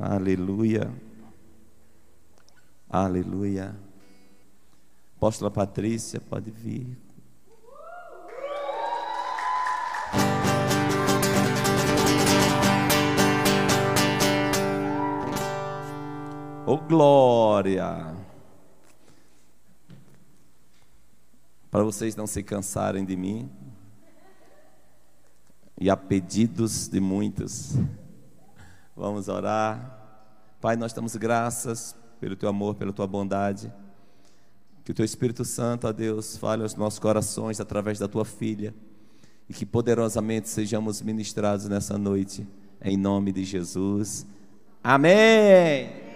Aleluia. Aleluia. Apóstola Patrícia, pode vir. Oh glória! Para vocês não se cansarem de mim, e a pedidos de muitos, vamos orar. Pai, nós damos graças pelo teu amor, pela tua bondade. Que o teu Espírito Santo, ó Deus, fale aos nossos corações através da tua filha e que poderosamente sejamos ministrados nessa noite, em nome de Jesus. Amém.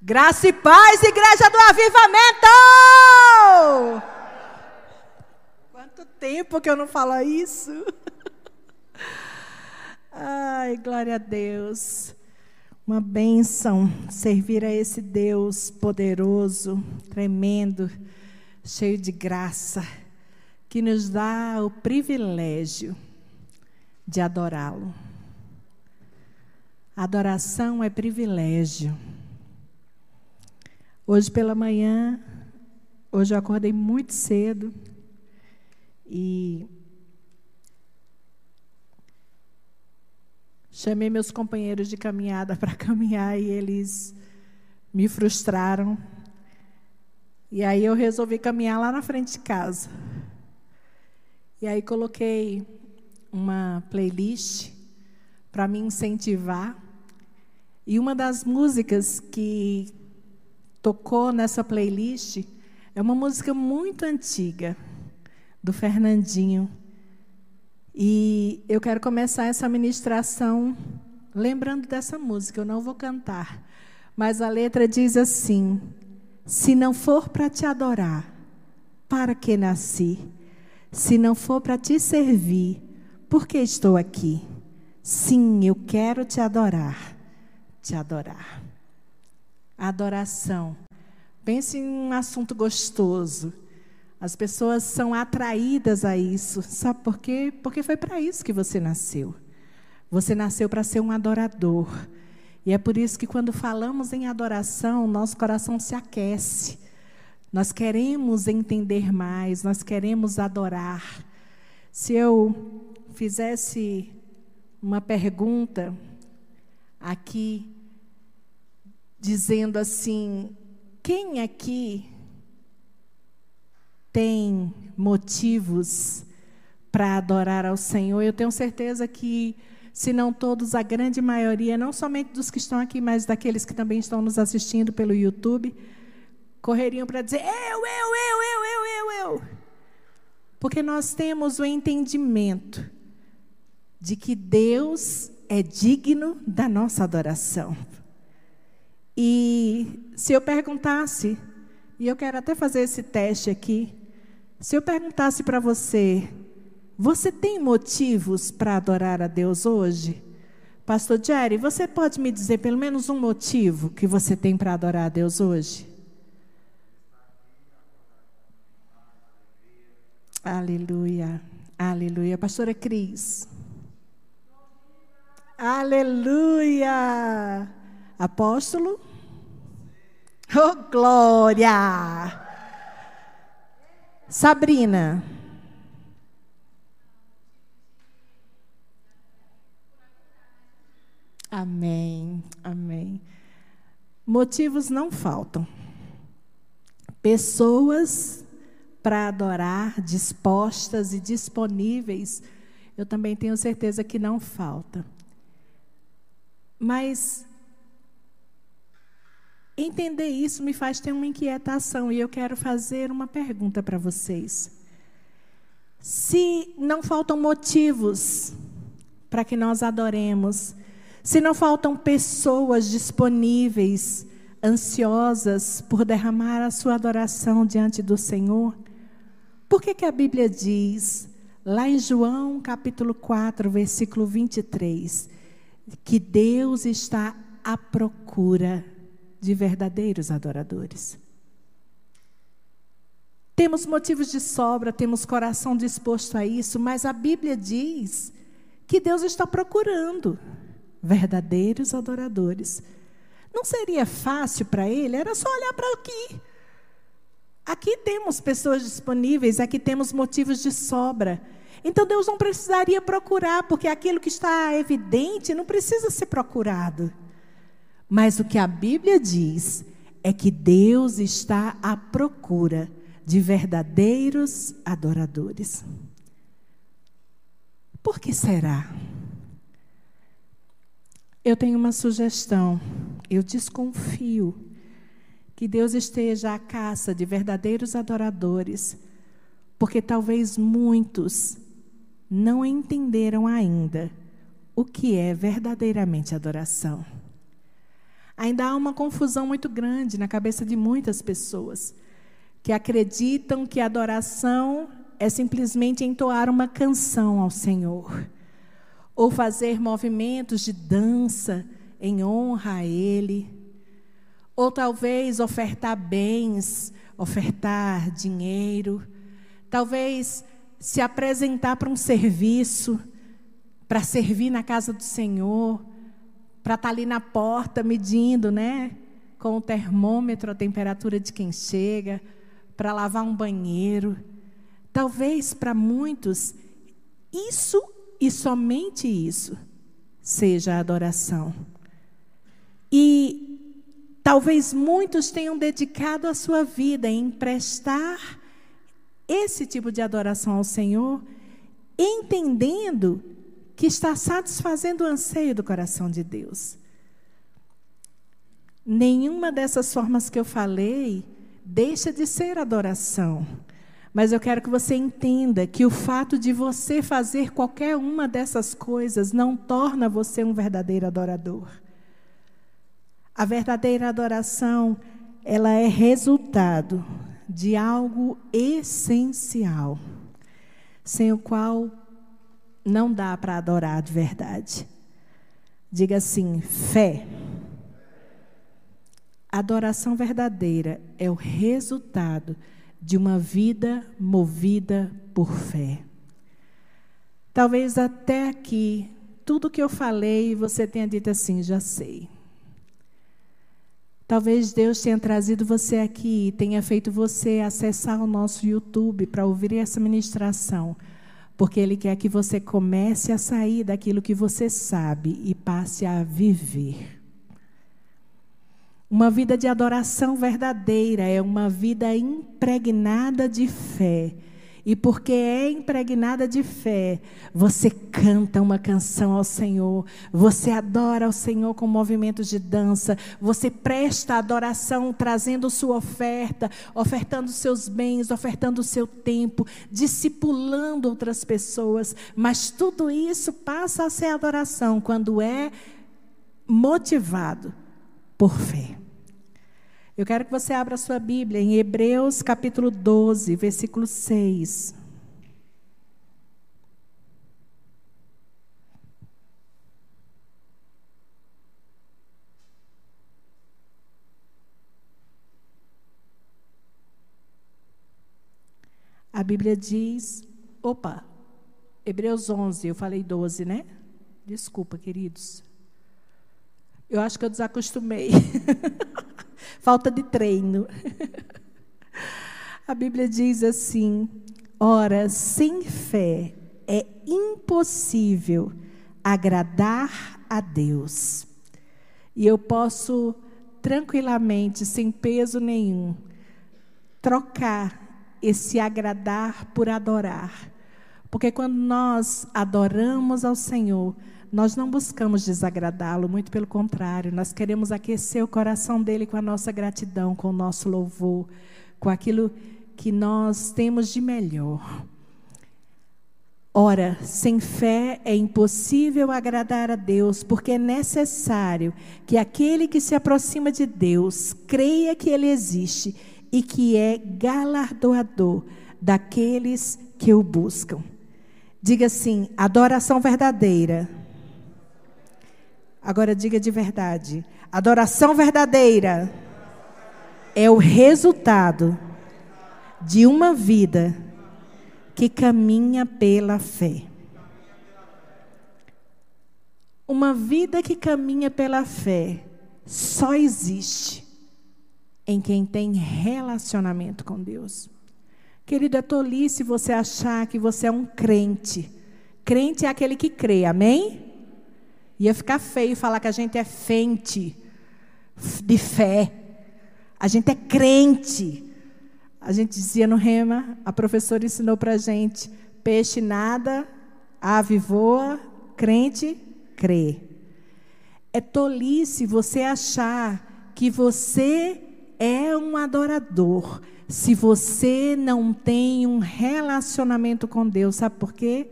Graça e paz, igreja do avivamento! Quanto tempo que eu não falo isso? Ai, glória a Deus. Uma bênção servir a esse Deus poderoso, tremendo, cheio de graça, que nos dá o privilégio de adorá-lo. Adoração é privilégio. Hoje pela manhã, hoje eu acordei muito cedo e chamei meus companheiros de caminhada para caminhar e eles me frustraram. E aí eu resolvi caminhar lá na frente de casa. E aí coloquei uma playlist para me incentivar. E uma das músicas que tocou nessa playlist é uma música muito antiga, do Fernandinho. E eu quero começar essa ministração lembrando dessa música. Eu não vou cantar, mas a letra diz assim: Se não for para te adorar, para que nasci? Se não for para te servir, por que estou aqui? Sim, eu quero te adorar, te adorar adoração. Pense em um assunto gostoso. As pessoas são atraídas a isso. Sabe por quê? Porque foi para isso que você nasceu. Você nasceu para ser um adorador. E é por isso que quando falamos em adoração, nosso coração se aquece. Nós queremos entender mais, nós queremos adorar. Se eu fizesse uma pergunta aqui dizendo assim: quem aqui tem motivos para adorar ao Senhor? Eu tenho certeza que, se não todos, a grande maioria, não somente dos que estão aqui, mas daqueles que também estão nos assistindo pelo YouTube, correriam para dizer: eu, eu, eu, eu, eu, eu, eu. Porque nós temos o entendimento de que Deus é digno da nossa adoração. E se eu perguntasse, e eu quero até fazer esse teste aqui, se eu perguntasse para você, você tem motivos para adorar a Deus hoje? Pastor Jerry, você pode me dizer pelo menos um motivo que você tem para adorar a Deus hoje? Aleluia, aleluia. Pastora Cris. Aleluia. Apóstolo? Oh, glória! Sabrina. Amém, amém. Motivos não faltam. Pessoas para adorar, dispostas e disponíveis, eu também tenho certeza que não falta. Mas Entender isso me faz ter uma inquietação e eu quero fazer uma pergunta para vocês. Se não faltam motivos para que nós adoremos, se não faltam pessoas disponíveis, ansiosas por derramar a sua adoração diante do Senhor, por que, que a Bíblia diz, lá em João capítulo 4, versículo 23, que Deus está à procura de verdadeiros adoradores. Temos motivos de sobra, temos coração disposto a isso, mas a Bíblia diz que Deus está procurando verdadeiros adoradores. Não seria fácil para ele? Era só olhar para aqui. Aqui temos pessoas disponíveis, aqui temos motivos de sobra. Então Deus não precisaria procurar, porque aquilo que está evidente não precisa ser procurado. Mas o que a Bíblia diz é que Deus está à procura de verdadeiros adoradores. Por que será? Eu tenho uma sugestão. Eu desconfio que Deus esteja à caça de verdadeiros adoradores, porque talvez muitos não entenderam ainda o que é verdadeiramente adoração. Ainda há uma confusão muito grande na cabeça de muitas pessoas que acreditam que adoração é simplesmente entoar uma canção ao Senhor, ou fazer movimentos de dança em honra a Ele, ou talvez ofertar bens, ofertar dinheiro, talvez se apresentar para um serviço, para servir na casa do Senhor, para estar ali na porta medindo, né? Com o termômetro a temperatura de quem chega, para lavar um banheiro. Talvez para muitos, isso e somente isso seja a adoração. E talvez muitos tenham dedicado a sua vida em prestar esse tipo de adoração ao Senhor, entendendo que está satisfazendo o anseio do coração de Deus. Nenhuma dessas formas que eu falei deixa de ser adoração. Mas eu quero que você entenda que o fato de você fazer qualquer uma dessas coisas não torna você um verdadeiro adorador. A verdadeira adoração, ela é resultado de algo essencial, sem o qual não dá para adorar de verdade. Diga assim: fé. Adoração verdadeira é o resultado de uma vida movida por fé. Talvez até aqui, tudo que eu falei, você tenha dito assim: já sei. Talvez Deus tenha trazido você aqui e tenha feito você acessar o nosso YouTube para ouvir essa ministração, porque Ele quer que você comece a sair daquilo que você sabe e passe a viver. Uma vida de adoração verdadeira é uma vida impregnada de fé. E porque é impregnada de fé, você canta uma canção ao Senhor, você adora ao Senhor com movimentos de dança, você presta adoração trazendo sua oferta, ofertando seus bens, ofertando seu tempo, discipulando outras pessoas. Mas tudo isso passa a ser adoração quando é motivado por fé. Eu quero que você abra a sua Bíblia em Hebreus capítulo 12, versículo 6. A Bíblia diz, opa, Hebreus 11, eu falei 12, né? Desculpa, queridos. Eu acho que eu desacostumei. Falta de treino. A Bíblia diz assim: ora, sem fé é impossível agradar a Deus. E eu posso tranquilamente, sem peso nenhum, trocar esse agradar por adorar. Porque quando nós adoramos ao Senhor, nós não buscamos desagradá-lo, muito pelo contrário, nós queremos aquecer o coração dele com a nossa gratidão, com o nosso louvor, com aquilo que nós temos de melhor. Ora, sem fé é impossível agradar a Deus, porque é necessário que aquele que se aproxima de Deus creia que Ele existe e que é galardoador daqueles que o buscam. Diga assim: adoração verdadeira Agora diga de verdade. Adoração verdadeira é o resultado de uma vida que caminha pela fé. Uma vida que caminha pela fé só existe em quem tem relacionamento com Deus. Querido, é tolice você achar que você é um crente. Crente é aquele que crê, amém? Ia ficar feio falar que a gente é fente de fé. A gente é crente. A gente dizia no rema, a professora ensinou para a gente: peixe nada, ave voa, crente crê. É tolice você achar que você é um adorador se você não tem um relacionamento com Deus. Sabe por quê?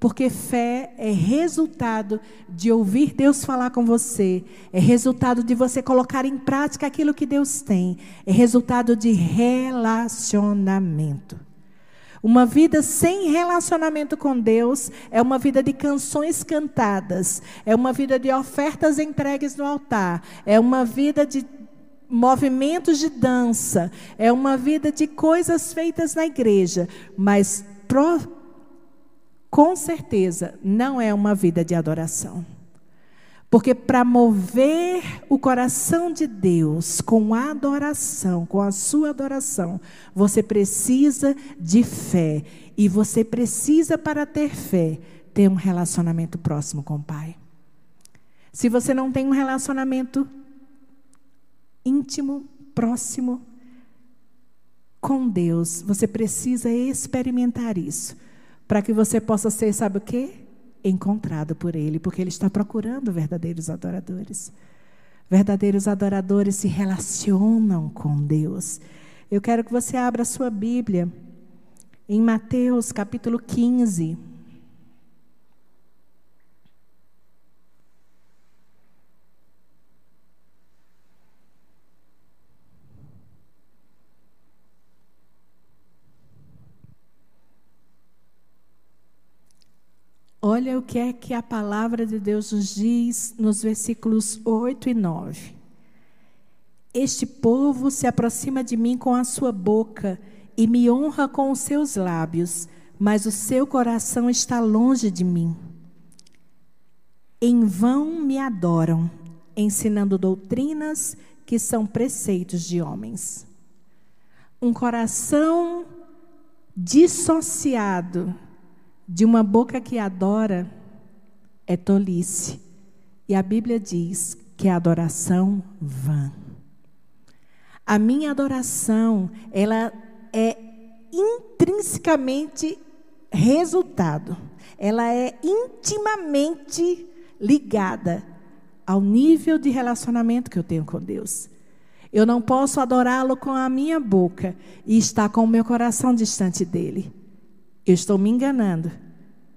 Porque fé é resultado de ouvir Deus falar com você, é resultado de você colocar em prática aquilo que Deus tem, é resultado de relacionamento. Uma vida sem relacionamento com Deus é uma vida de canções cantadas, é uma vida de ofertas entregues no altar, é uma vida de movimentos de dança, é uma vida de coisas feitas na igreja, mas com certeza não é uma vida de adoração. Porque para mover o coração de Deus com adoração, com a sua adoração, você precisa de fé. E você precisa, para ter fé, ter um relacionamento próximo com o Pai. Se você não tem um relacionamento íntimo, próximo com Deus, você precisa experimentar isso, para que você possa ser, sabe o quê? Encontrado por Ele, porque Ele está procurando verdadeiros adoradores. Verdadeiros adoradores se relacionam com Deus. Eu quero que você abra a sua Bíblia em Mateus capítulo 15. Olha o que é que a palavra de Deus nos diz nos versículos 8 e 9. Este povo se aproxima de mim com a sua boca e me honra com os seus lábios, mas o seu coração está longe de mim. Em vão me adoram, ensinando doutrinas que são preceitos de homens. Um coração dissociado de uma boca que adora é tolice. E a Bíblia diz que é adoração vã. A minha adoração, ela é intrinsecamente resultado. Ela é intimamente ligada ao nível de relacionamento que eu tenho com Deus. Eu não posso adorá-lo com a minha boca e estar com o meu coração distante dele. Eu estou me enganando.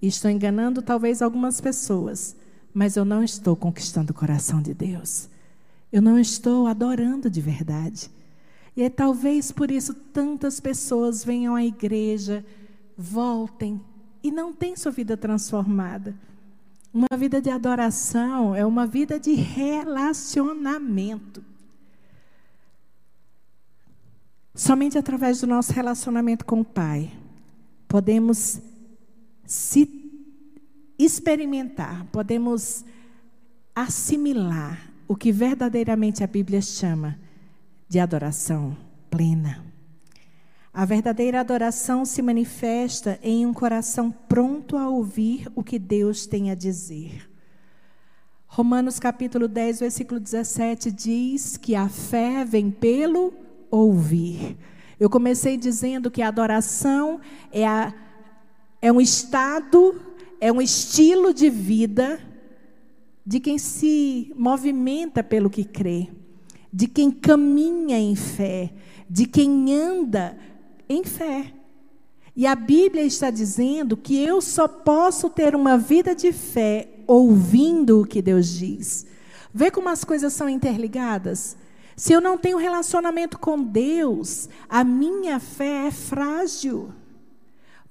Estou enganando talvez algumas pessoas, mas eu não estou conquistando o coração de Deus. Eu não estou adorando de verdade. E é talvez por isso tantas pessoas venham à igreja, voltem e não têm sua vida transformada. Uma vida de adoração é uma vida de relacionamento. Somente através do nosso relacionamento com o Pai podemos se experimentar, podemos assimilar o que verdadeiramente a Bíblia chama de adoração plena. A verdadeira adoração se manifesta em um coração pronto a ouvir o que Deus tem a dizer. Romanos capítulo 10, versículo 17 diz que a fé vem pelo ouvir. Eu comecei dizendo que a adoração é, a, é um estado, é um estilo de vida de quem se movimenta pelo que crê, de quem caminha em fé, de quem anda em fé. E a Bíblia está dizendo que eu só posso ter uma vida de fé ouvindo o que Deus diz. Vê como as coisas são interligadas? Se eu não tenho relacionamento com Deus, a minha fé é frágil.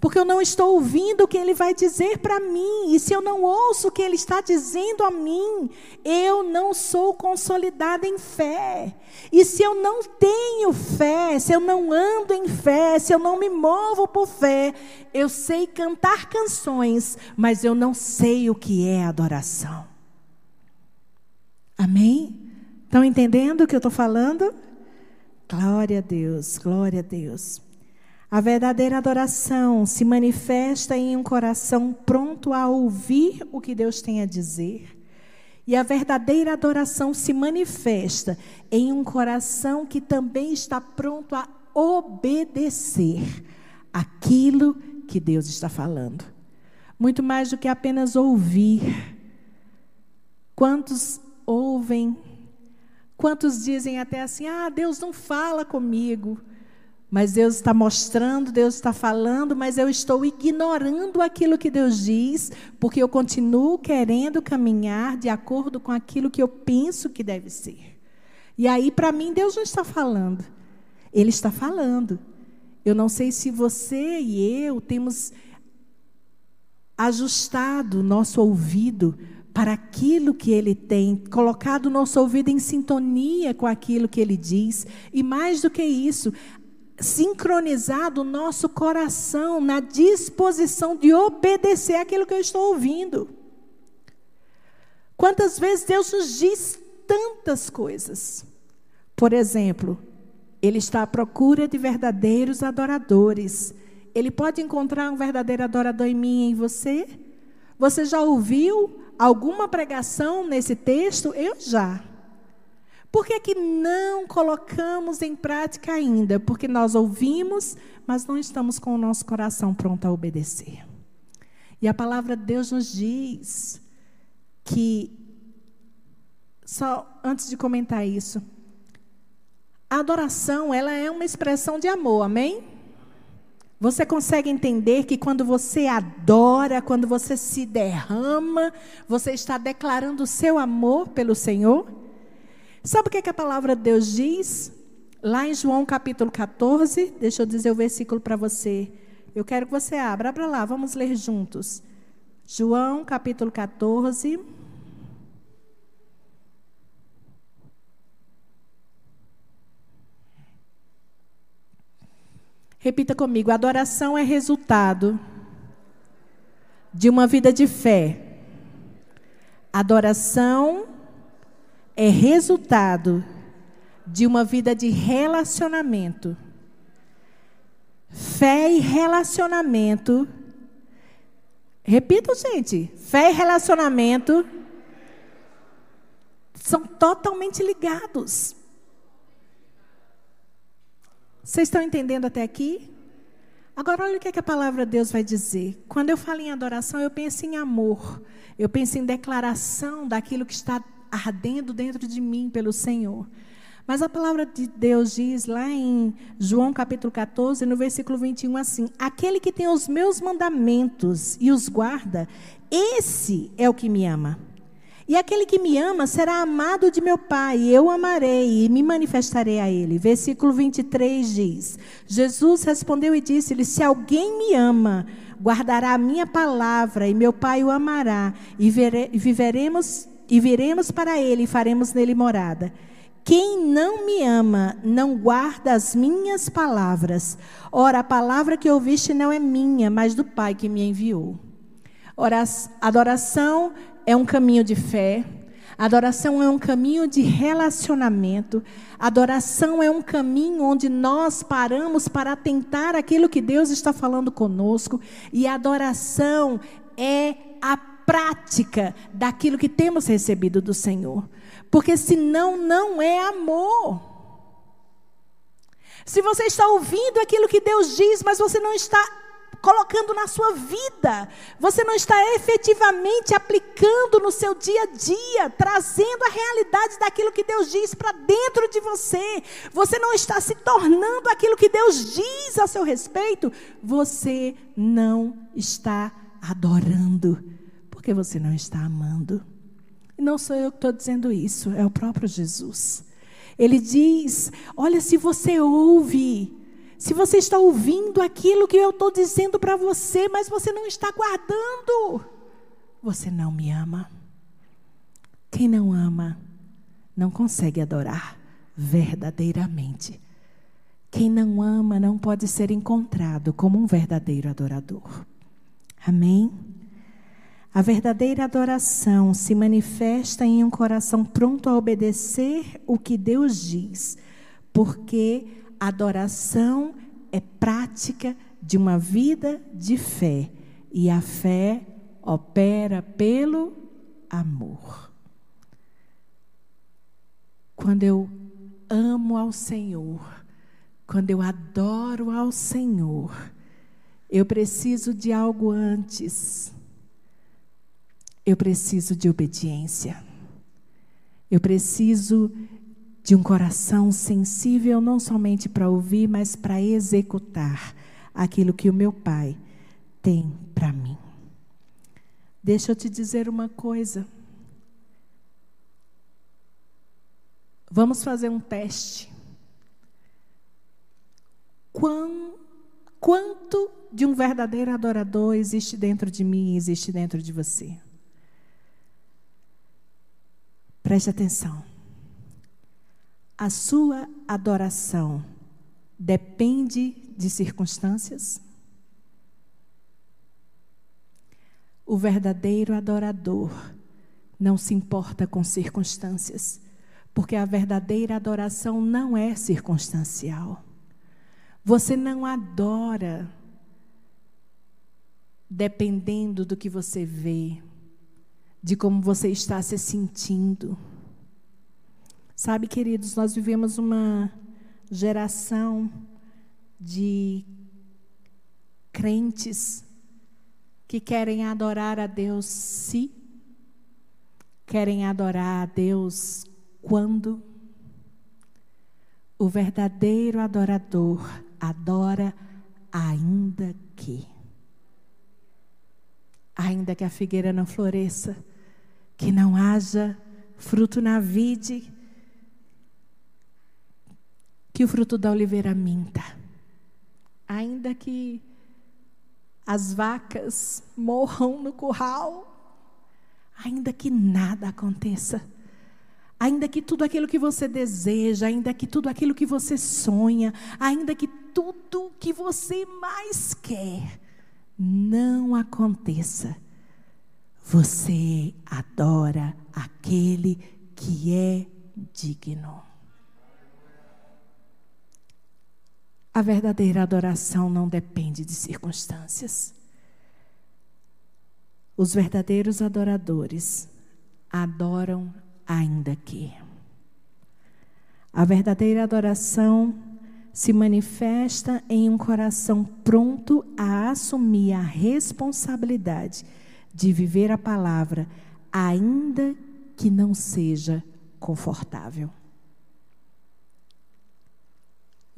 porque eu não estou ouvindo o que ele vai dizer para mim. E se eu não ouço o que ele está dizendo a mim, eu não sou consolidada em fé. E se eu não tenho fé, se eu não ando em fé, se eu não me movo por fé, eu sei cantar canções, mas eu não sei o que é adoração. Amém? Estão entendendo o que eu estou falando? Glória a Deus, glória a Deus. A verdadeira adoração se manifesta em um coração pronto a ouvir o que Deus tem a dizer. E a verdadeira adoração se manifesta em um coração que também está pronto a obedecer aquilo que Deus está falando. Muito mais do que apenas ouvir. Quantos ouvem? Quantos dizem até assim: ah, Deus não fala comigo. Mas Deus está mostrando, Deus está falando, mas eu estou ignorando aquilo que Deus diz, porque eu continuo querendo caminhar de acordo com aquilo que eu penso que deve ser. E aí, para mim, Deus não está falando, Ele está falando. Eu não sei se você e eu temos ajustado nosso ouvido para aquilo que ele tem, colocado o nosso ouvido em sintonia com aquilo que ele diz, e mais do que isso, sincronizado o nosso coração na disposição de obedecer aquilo que eu estou ouvindo. Quantas vezes Deus nos diz tantas coisas. Por exemplo, Ele está à procura de verdadeiros adoradores. Ele pode encontrar um verdadeiro adorador em mim e em você? Você já ouviu alguma pregação nesse texto? Eu já. Por que, que não colocamos em prática ainda? Porque nós ouvimos, mas não estamos com o nosso coração pronto a obedecer. E a palavra de Deus nos diz que, só antes de comentar isso, a adoração, ela é uma expressão de amor, amém? Você consegue entender que quando você adora, quando você se derrama, você está declarando o seu amor pelo Senhor? Sabe o que, é que a palavra de Deus diz? Lá em João capítulo 14, deixa eu dizer o versículo para você. Eu quero que você abra, abra lá, vamos ler juntos. João capítulo 14. Repita comigo: adoração é resultado de uma vida de fé. Adoração é resultado de uma vida de relacionamento. Fé e relacionamento. Repito, gente. Fé e relacionamento são totalmente ligados. Vocês estão entendendo até aqui? Agora, olha o que, é que a palavra de Deus vai dizer. Quando eu falo em adoração, eu penso em amor. Eu penso em declaração daquilo que está ardendo dentro de mim pelo Senhor. Mas a palavra de Deus diz lá em João capítulo 14, no versículo 21, assim: Aquele que tem os meus mandamentos e os guarda, esse é o que me ama. E aquele que me ama será amado de meu Pai, e eu amarei e me manifestarei a ele. Versículo 23 diz: Jesus respondeu e disse-lhe: Se alguém me ama, guardará a minha palavra, e meu Pai o amará, e, vere, viveremos e viremos para ele e faremos nele morada. Quem não me ama não guarda as minhas palavras. Ora, a palavra que ouviste não é minha, mas do Pai que me enviou. Ora, adoração é um caminho de fé. Adoração é um caminho de relacionamento. Adoração é um caminho onde nós paramos para atentar aquilo que Deus está falando conosco. E adoração é a prática daquilo que temos recebido do Senhor. Porque senão não é amor. Se você está ouvindo aquilo que Deus diz, mas você não está colocando na sua vida, você não está efetivamente aplicando no seu dia a dia, trazendo a realidade daquilo que Deus diz para dentro de você, você não está se tornando aquilo que Deus diz a seu respeito, você não está adorando porque você não está amando. E não sou eu que estou dizendo isso, é o próprio Jesus. Ele diz: Olha, se você ouve, Se você está ouvindo aquilo que eu estou dizendo para você, mas você não está guardando, você não me ama. Quem não ama, não consegue adorar verdadeiramente. Quem não ama não pode ser encontrado como um verdadeiro adorador. Amém? A verdadeira adoração se manifesta em um coração pronto a obedecer o que Deus diz, porque adoração é prática de uma vida de fé, e a fé opera pelo amor. Quando eu amo ao Senhor, quando eu adoro ao Senhor, eu preciso de algo antes. Eu preciso de obediência. Eu preciso de um coração sensível não somente para ouvir, mas para executar aquilo que o meu Pai tem para mim. Deixa eu te dizer uma coisa. Vamos fazer um teste. Quão, quanto de um verdadeiro adorador existe dentro de mim, existe dentro de você? Preste atenção. A sua adoração depende de circunstâncias? O verdadeiro adorador não se importa com circunstâncias, porque a verdadeira adoração não é circunstancial. Você não adora dependendo do que você vê, de como você está se sentindo. Sabe, queridos, nós vivemos uma geração de crentes que querem adorar a Deus se, querem adorar a Deus quando. O verdadeiro adorador adora ainda que. Ainda que a figueira não floresça, que não haja fruto na vide, que o fruto da oliveira minta. Ainda que as vacas morram no curral, ainda que nada aconteça, ainda que tudo aquilo que você deseja, ainda que tudo aquilo que você sonha, ainda que tudo que você mais quer não aconteça, você adora aquele que é digno. A verdadeira adoração não depende de circunstâncias. Os verdadeiros adoradores adoram ainda que. A verdadeira adoração se manifesta em um coração pronto a assumir a responsabilidade de viver a palavra, ainda que não seja confortável.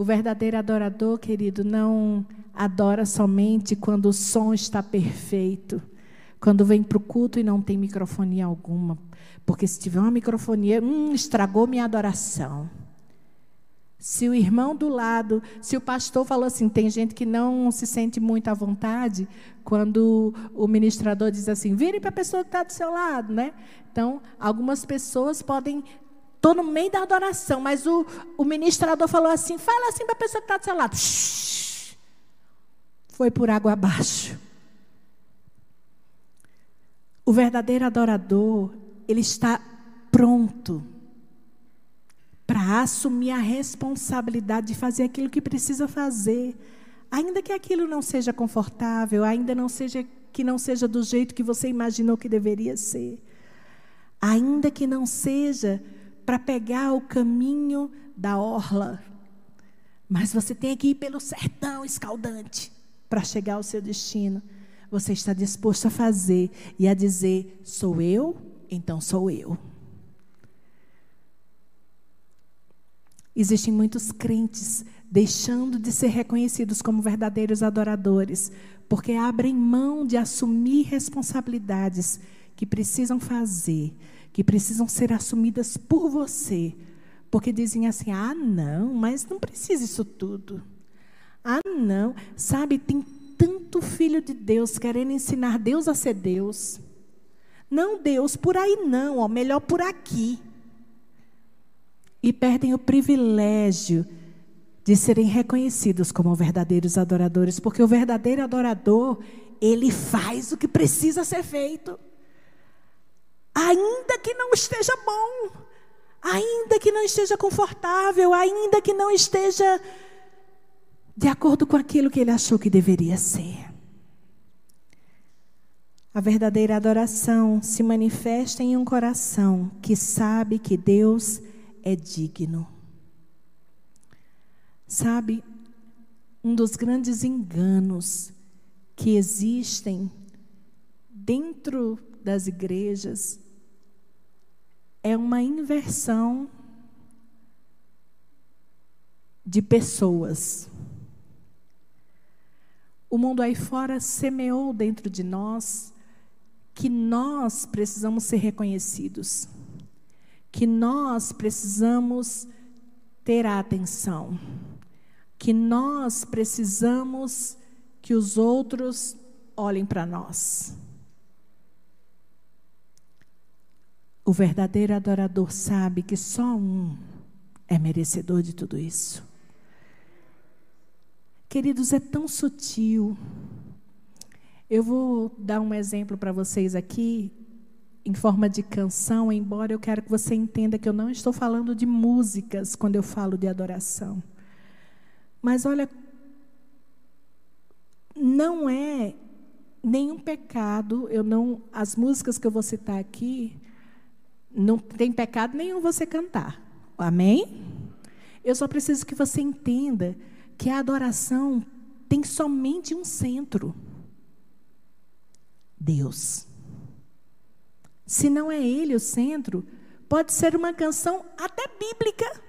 O verdadeiro adorador, querido, não adora somente quando o som está perfeito, quando vem para o culto e não tem microfonia alguma. Porque se tiver uma microfonia, hum, estragou minha adoração. Se o irmão do lado, se o pastor falou assim, tem gente que não se sente muito à vontade quando o ministrador diz assim, vire para a pessoa que está do seu lado, né? Então, algumas pessoas podem Estou no meio da adoração, mas o, o ministrador falou assim: fala assim para a pessoa que está do seu lado. Shhh. Foi por água abaixo. O verdadeiro adorador, ele está pronto para assumir a responsabilidade de fazer aquilo que precisa fazer, ainda que aquilo não seja confortável, ainda não seja que não seja do jeito que você imaginou que deveria ser, ainda que não seja para pegar o caminho da orla. Mas você tem que ir pelo sertão escaldante para chegar ao seu destino. Você está disposto a fazer e a dizer: sou eu, então sou eu. Existem muitos crentes deixando de ser reconhecidos como verdadeiros adoradores, porque abrem mão de assumir responsabilidades que precisam fazer que precisam ser assumidas por você, porque dizem assim: ah, não, mas não precisa isso tudo. Ah, não. Sabe, tem tanto filho de Deus querendo ensinar Deus a ser Deus. Não, Deus, por aí não, ó, melhor por aqui. E perdem o privilégio de serem reconhecidos como verdadeiros adoradores, porque o verdadeiro adorador, ele faz o que precisa ser feito. Ainda que não esteja bom, ainda que não esteja confortável, ainda que não esteja de acordo com aquilo que ele achou que deveria ser. A verdadeira adoração se manifesta em um coração que sabe que Deus é digno. Sabe, um dos grandes enganos que existem dentro das igrejas é uma inversão de pessoas. O mundo aí fora semeou dentro de nós que nós precisamos ser reconhecidos, que nós precisamos ter a atenção, que nós precisamos que os outros olhem para nós. O verdadeiro adorador sabe que só um é merecedor de tudo isso. Queridos, é tão sutil. Eu vou dar um exemplo para vocês aqui, em forma de canção, embora eu quero que você entenda que eu não estou falando de músicas quando eu falo de adoração. Mas olha, não é nenhum pecado, eu não, as músicas que eu vou citar aqui, não tem pecado nenhum você cantar. Amém? Eu só preciso que você entenda que a adoração tem somente um centro: Deus. Se não é Ele o centro, pode ser uma canção até bíblica.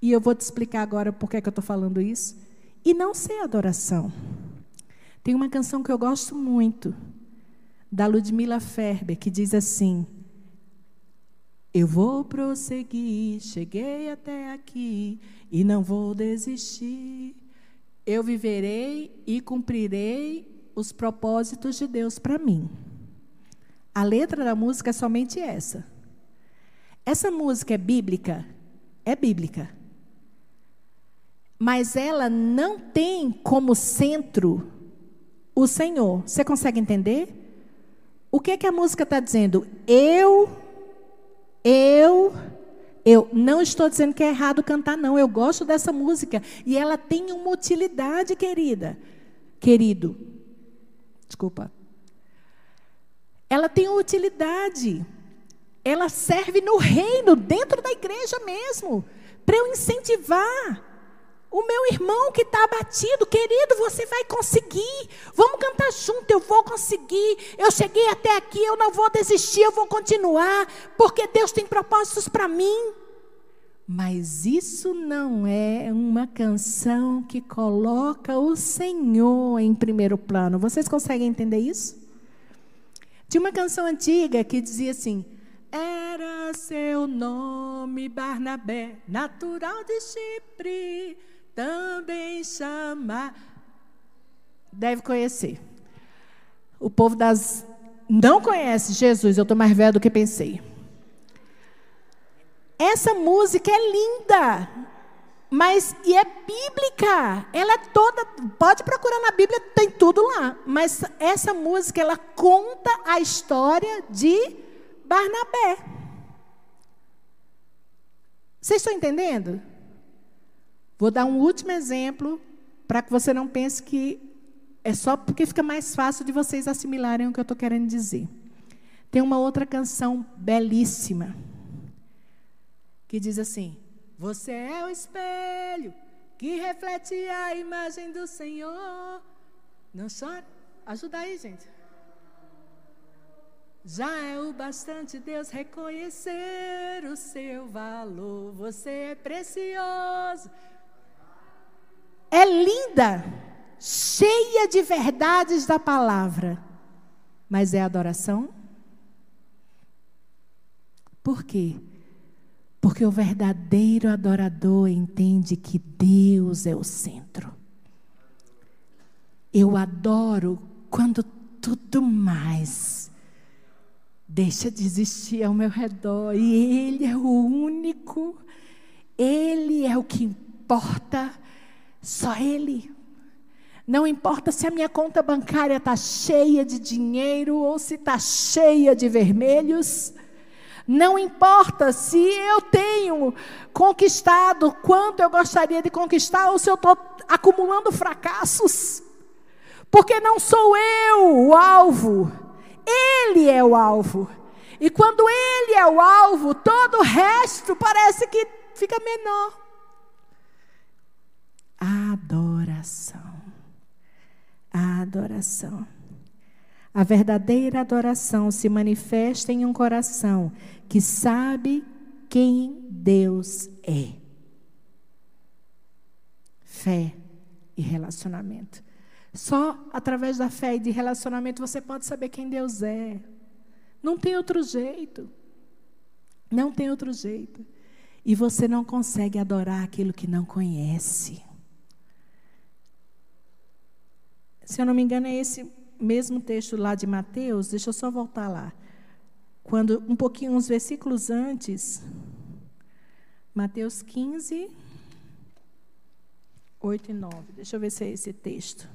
E eu vou te explicar agora por que, é eu estou falando isso. E não ser adoração. Tem uma canção que eu gosto muito, da Ludmila Ferber, que diz assim: Eu vou prosseguir, cheguei até aqui, e não vou desistir. Eu viverei e cumprirei os propósitos de Deus para mim. A letra da música é somente essa. Essa música é bíblica? É bíblica. Mas ela não tem como centro o Senhor. Você consegue entender? O que é que a música está dizendo? Eu, eu, eu não estou dizendo que é errado cantar, não. Eu gosto dessa música. E ela tem uma utilidade, querida. Querido. Desculpa. Ela tem uma utilidade. Ela serve no reino, dentro da igreja mesmo. Para eu incentivar o meu irmão que está abatido, querido, você vai conseguir. Vamos cantar junto, eu vou conseguir. Eu cheguei até aqui, eu não vou desistir, eu vou continuar, porque Deus tem propósitos para mim. Mas isso não é uma canção que coloca o Senhor em primeiro plano. Vocês conseguem entender isso? Tinha uma canção antiga que dizia assim: Era seu nome Barnabé, natural de Chipre também chama. Deve conhecer. O povo das. Não conhece Jesus, eu estou mais velho do que pensei. Essa música é linda, mas e é bíblica. Ela é toda, pode procurar na Bíblia, tem tudo lá. Mas essa música ela conta a história de Barnabé. Vocês estão entendendo? Vou dar um último exemplo para que você não pense que é só porque fica mais fácil de vocês assimilarem o que eu estou querendo dizer. Tem uma outra canção belíssima que diz assim: Você é o espelho que reflete a imagem do Senhor. Não chore. Ajuda aí, gente. Já é o bastante Deus reconhecer o seu valor. Você é precioso é linda, cheia de verdades da palavra, mas é adoração? Por quê? Porque o verdadeiro adorador entende que Deus é o centro. Eu adoro quando tudo mais deixa de existir ao meu redor e Ele é o único, Ele é o que importa, só Ele. Não importa se a minha conta bancária está cheia de dinheiro ou se está cheia de vermelhos. Não importa se eu tenho conquistado quanto eu gostaria de conquistar ou se eu estou acumulando fracassos. Porque não sou eu o alvo, ele é o alvo. E quando ele é o alvo, todo o resto parece que fica menor. Adoração. adoração. A verdadeira adoração se manifesta em um coração que sabe quem Deus é. Fé e relacionamento. Só através da fé e de relacionamento você pode saber quem Deus é. Não tem outro jeito. Não tem outro jeito. E você não consegue adorar aquilo que não conhece. Se eu não me engano, é esse mesmo texto lá de Mateus, deixa eu só voltar lá. Quando um pouquinho, uns versículos antes, Mateus 15, 8 e 9. Deixa eu ver se é esse texto.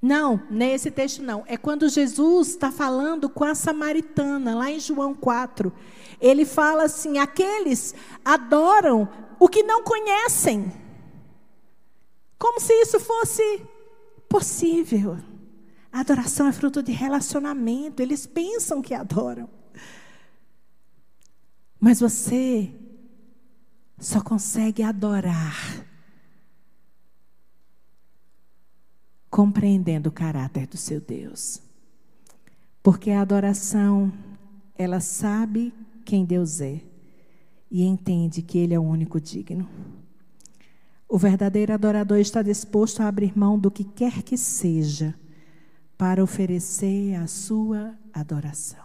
Não, nesse texto não. É quando Jesus está falando com a samaritana, lá em João 4. Ele fala assim: aqueles adoram o que não conhecem. Como se isso fosse possível. A adoração é fruto de relacionamento. Eles pensam que adoram. Mas você só consegue adorar compreendendo o caráter do seu Deus. Porque a adoração, ela sabe quem Deus é e entende que Ele é o único digno. O verdadeiro adorador está disposto a abrir mão do que quer que seja para oferecer a sua adoração.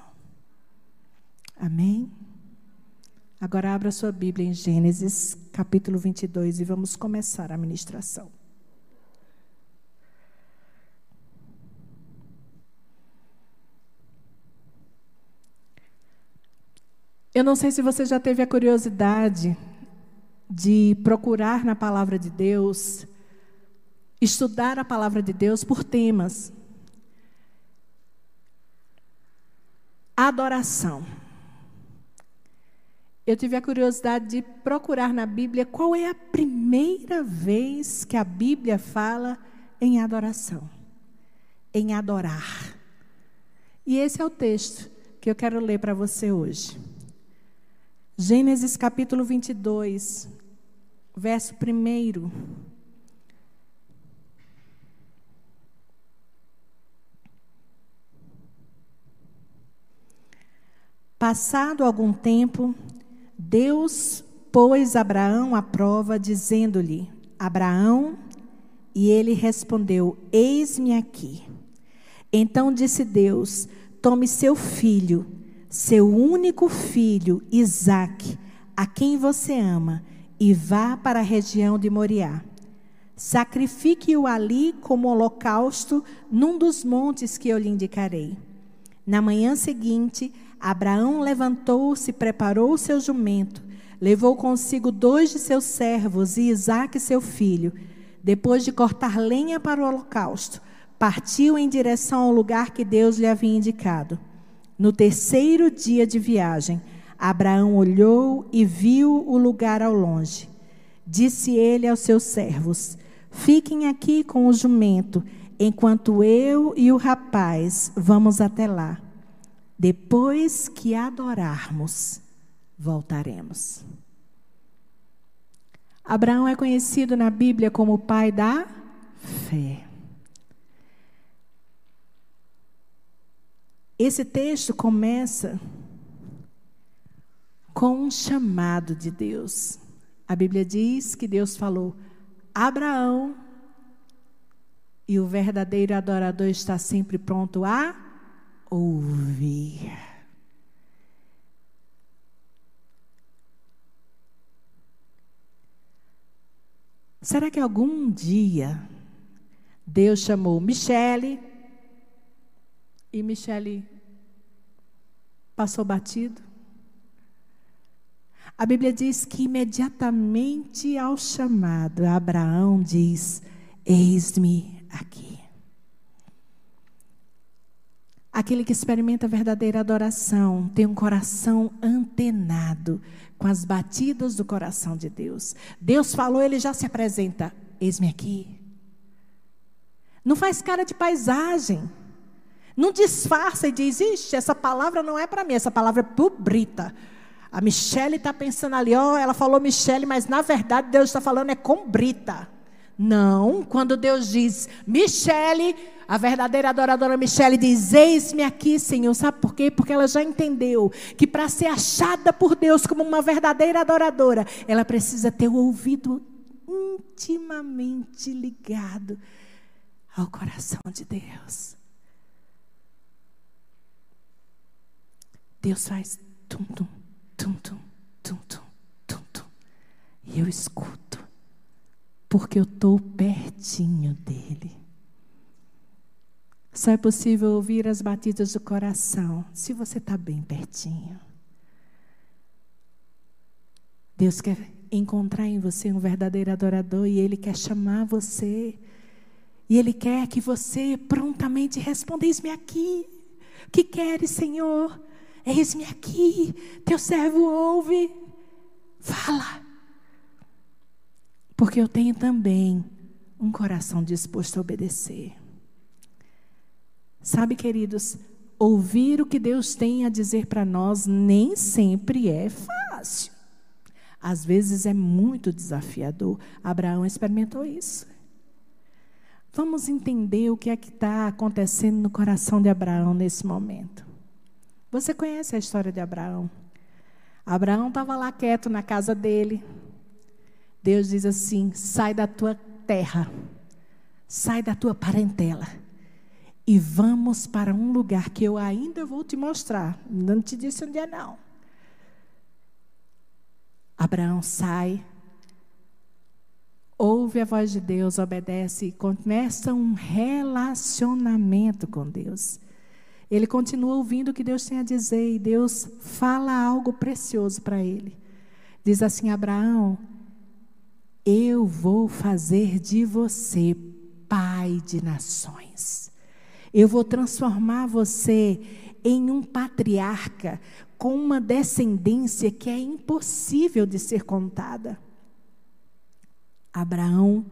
Amém? Agora abra sua Bíblia em Gênesis capítulo 22 e vamos começar a ministração. Eu não sei se você já teve a curiosidade de procurar na palavra de Deus, estudar a palavra de Deus por temas. Adoração. Eu tive a curiosidade de procurar na Bíblia qual é a primeira vez que a Bíblia fala em adoração, em adorar. E esse é o texto que eu quero ler para você hoje. Gênesis capítulo 22, verso 1. Passado algum tempo, Deus pôs Abraão à prova, dizendo-lhe: Abraão, e ele respondeu: Eis-me aqui. Então disse Deus: Tome seu filho seu único filho, Isaque, a quem você ama, e vá para a região de Moriá. Sacrifique-o ali como holocausto num dos montes que eu lhe indicarei. Na manhã seguinte, Abraão levantou-se, preparou o seu jumento, levou consigo dois de seus servos e Isaque, seu filho. Depois de cortar lenha para o holocausto, partiu em direção ao lugar que Deus lhe havia indicado. No terceiro dia de viagem, Abraão olhou e viu o lugar ao longe. Disse ele aos seus servos: Fiquem aqui com o jumento, enquanto eu e o rapaz vamos até lá. Depois que adorarmos, voltaremos. Abraão é conhecido na Bíblia como o pai da fé. Esse texto começa com um chamado de Deus. A Bíblia diz que Deus falou: Abraão, e o verdadeiro adorador está sempre pronto a ouvir. Será que algum dia Deus chamou Michele e Michele passou batido? A Bíblia diz que imediatamente ao chamado, Abraão diz: Eis-me aqui. Aquele que experimenta verdadeira adoração tem um coração antenado com as batidas do coração de Deus. Deus falou, ele já se apresenta: Eis-me aqui. Não faz cara de paisagem. Não disfarça e diz: Ixi, essa palavra não é para mim, essa palavra é para Brita. A Michele está pensando ali, ó, oh, ela falou Michele, mas na verdade Deus está falando é com Brita. Não, quando Deus diz, Michele, a verdadeira adoradora Michele diz: Eis-me aqui, Senhor. Sabe por quê? Porque ela já entendeu que para ser achada por Deus como uma verdadeira adoradora, ela precisa ter o ouvido intimamente ligado ao coração de Deus. Deus faz tum, tum, tum, tum, tum, tum, tum, tum. E eu escuto porque eu estou pertinho dele. Só é possível ouvir as batidas do coração se você está bem pertinho. Deus quer encontrar em você um verdadeiro adorador e Ele quer chamar você. E Ele quer que você prontamente responda: Eis-me aqui. O que queres, Senhor? Eis-me aqui. Teu servo ouve. Fala porque eu tenho também um coração disposto a obedecer. Sabe, queridos, ouvir o que Deus tem a dizer para nós nem sempre é fácil. Às vezes é muito desafiador. Abraão experimentou isso. Vamos entender o que é que está acontecendo no coração de Abraão nesse momento. Você conhece a história de Abraão? Abraão estava lá quieto na casa dele, Deus diz assim: sai da tua terra, sai da tua parentela e vamos para um lugar que eu ainda vou te mostrar. Não te disse onde é, não. Abraão sai, ouve a voz de Deus, obedece e começa um relacionamento com Deus. Ele continua ouvindo o que Deus tem a dizer e Deus fala algo precioso para ele. Diz assim: Abraão, eu vou fazer de você pai de nações. Eu vou transformar você em um patriarca com uma descendência que é impossível de ser contada. Abraão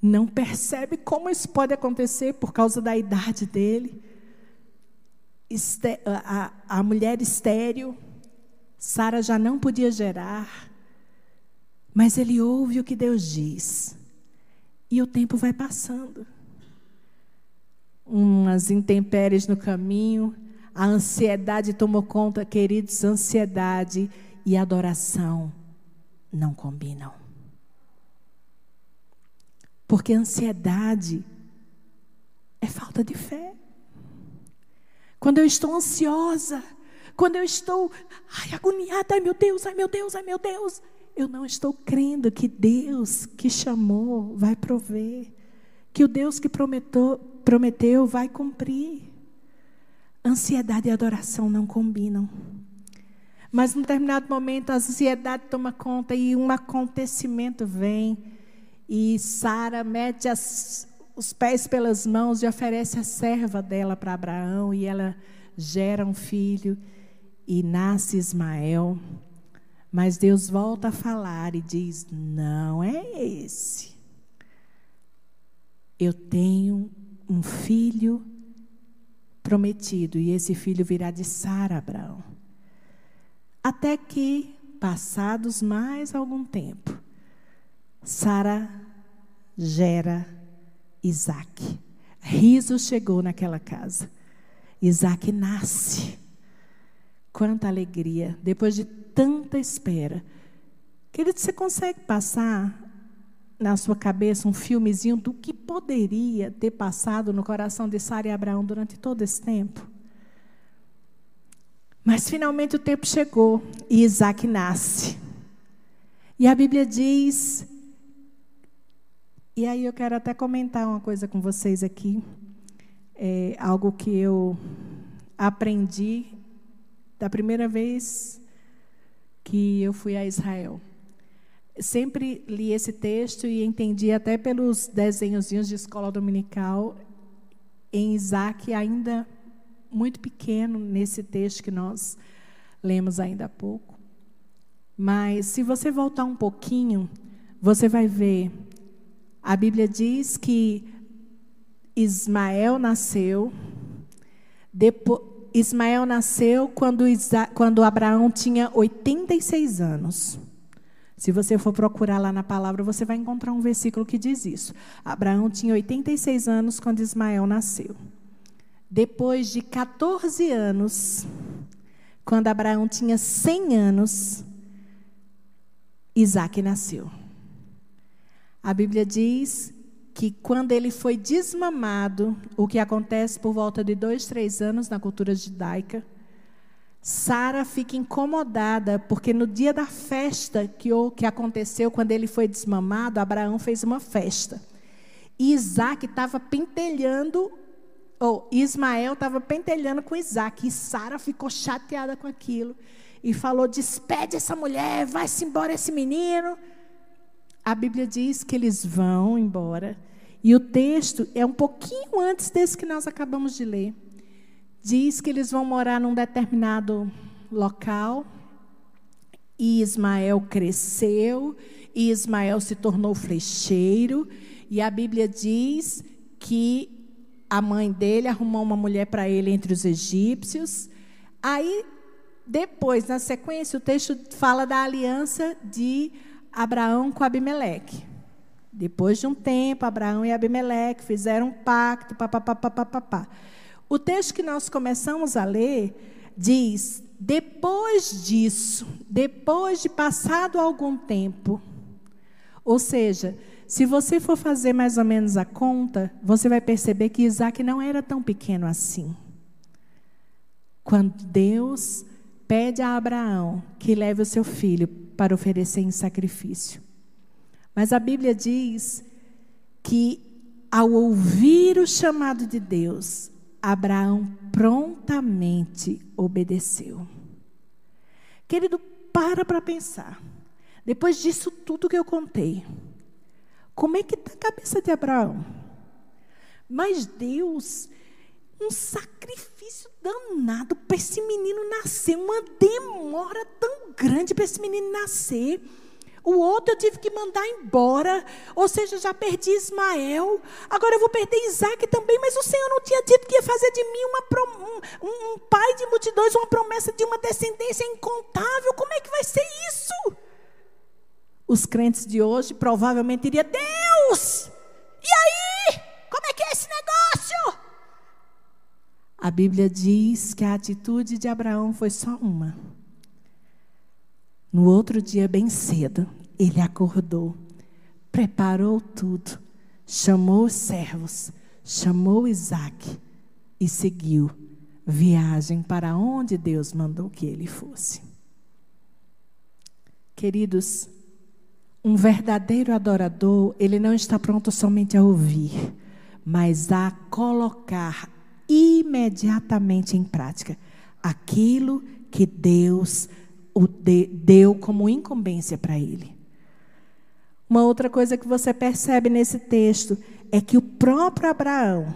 não percebe como isso pode acontecer por causa da idade dele. A, mulher estéril, Sara já não podia gerar. Mas ele ouve o que Deus diz. E o tempo vai passando. Umas intempéries no caminho, a ansiedade tomou conta, queridos, ansiedade e adoração não combinam. Porque ansiedade é falta de fé. Quando eu estou ansiosa, quando eu estou ai, agoniada, ai meu Deus, ai meu Deus, ai meu Deus, eu não estou crendo que Deus que chamou vai prover, que o Deus que prometeu, prometeu vai cumprir. Ansiedade e adoração não combinam. Mas num determinado momento a ansiedade toma conta e um acontecimento vem e Sara mete as, os pés pelas mãos e oferece a serva dela para Abraão e ela gera um filho e nasce Ismael. Mas Deus volta a falar e diz: não é esse. Eu tenho um filho prometido e esse filho virá de Sara, Abraão. Até que, passados mais algum tempo, Sara gera Isaac. Riso chegou naquela casa. Isaac nasce. Quanta alegria. Depois de tanta espera. Querido, você consegue passar na sua cabeça um filmezinho do que poderia ter passado no coração de Sara e Abraão durante todo esse tempo? Mas finalmente o tempo chegou e Isaac nasce. E a Bíblia diz. E aí eu quero até comentar uma coisa com vocês aqui. É algo que eu aprendi da primeira vez que eu fui a Israel. Sempre li esse texto e entendi até pelos desenhozinhos de escola dominical em Isaac ainda muito pequeno nesse texto que nós lemos ainda há pouco. Mas se você voltar um pouquinho, você vai ver. A Bíblia diz que Ismael nasceu. Depois, Ismael nasceu quando, Isa, quando Abraão tinha 86 anos. Se você for procurar lá na palavra, você vai encontrar um versículo que diz isso. Abraão tinha 86 anos quando Ismael nasceu. Depois de 14 anos, quando Abraão tinha 100 anos, Isaac nasceu. A Bíblia diz que quando ele foi desmamado, o que acontece por volta de dois, três anos na cultura judaica, Sara fica incomodada, porque no dia da festa que, o, que aconteceu, quando ele foi desmamado, Abraão fez uma festa. E Isaac estava pentelhando ou Ismael estava pentelhando com Isaac, e Sara ficou chateada com aquilo. E falou: despede essa mulher, vai-se embora esse menino. A Bíblia diz que eles vão embora. E o texto é um pouquinho antes desse que nós acabamos de ler. Diz que eles vão morar num determinado local. E Ismael cresceu, e Ismael se tornou flecheiro. E a Bíblia diz que a mãe dele arrumou uma mulher para ele entre os egípcios. Aí, depois, na sequência, o texto fala da aliança de Abraão com Abimeleque. Depois de um tempo, Abraão e Abimeleque fizeram um pacto. O texto que nós começamos a ler diz: depois disso, depois de passado algum tempo, ou seja, se você for fazer mais ou menos a conta, você vai perceber que Isaac não era tão pequeno assim. Quando Deus pede a Abraão que leve o seu filho para oferecer em sacrifício. Mas a Bíblia diz que, ao ouvir o chamado de Deus, Abraão prontamente obedeceu. Querido, para para pensar. Depois disso tudo que eu contei, como é que está a cabeça de Abraão? Mas Deus, um sacrifício danado para esse menino nascer, uma demora tão grande para esse menino nascer. O outro eu tive que mandar embora, ou seja, já perdi Ismael, agora eu vou perder Isaac também, mas o Senhor não tinha dito que ia fazer de mim uma, um, um pai de multidões, uma promessa de uma descendência incontável. Como é que vai ser isso? os crentes de hoje provavelmente iriam: Deus, e aí? Como é que é esse negócio? A Bíblia diz que a atitude de Abraão foi só uma. No outro dia, bem cedo, ele acordou, preparou tudo, chamou os servos, chamou Isaac e seguiu viagem para onde Deus mandou que ele fosse. Queridos, um verdadeiro adorador, ele não está pronto somente a ouvir, mas a colocar imediatamente em prática aquilo que Deus o deu como incumbência para ele. Uma outra coisa que você percebe nesse texto é que o próprio Abraão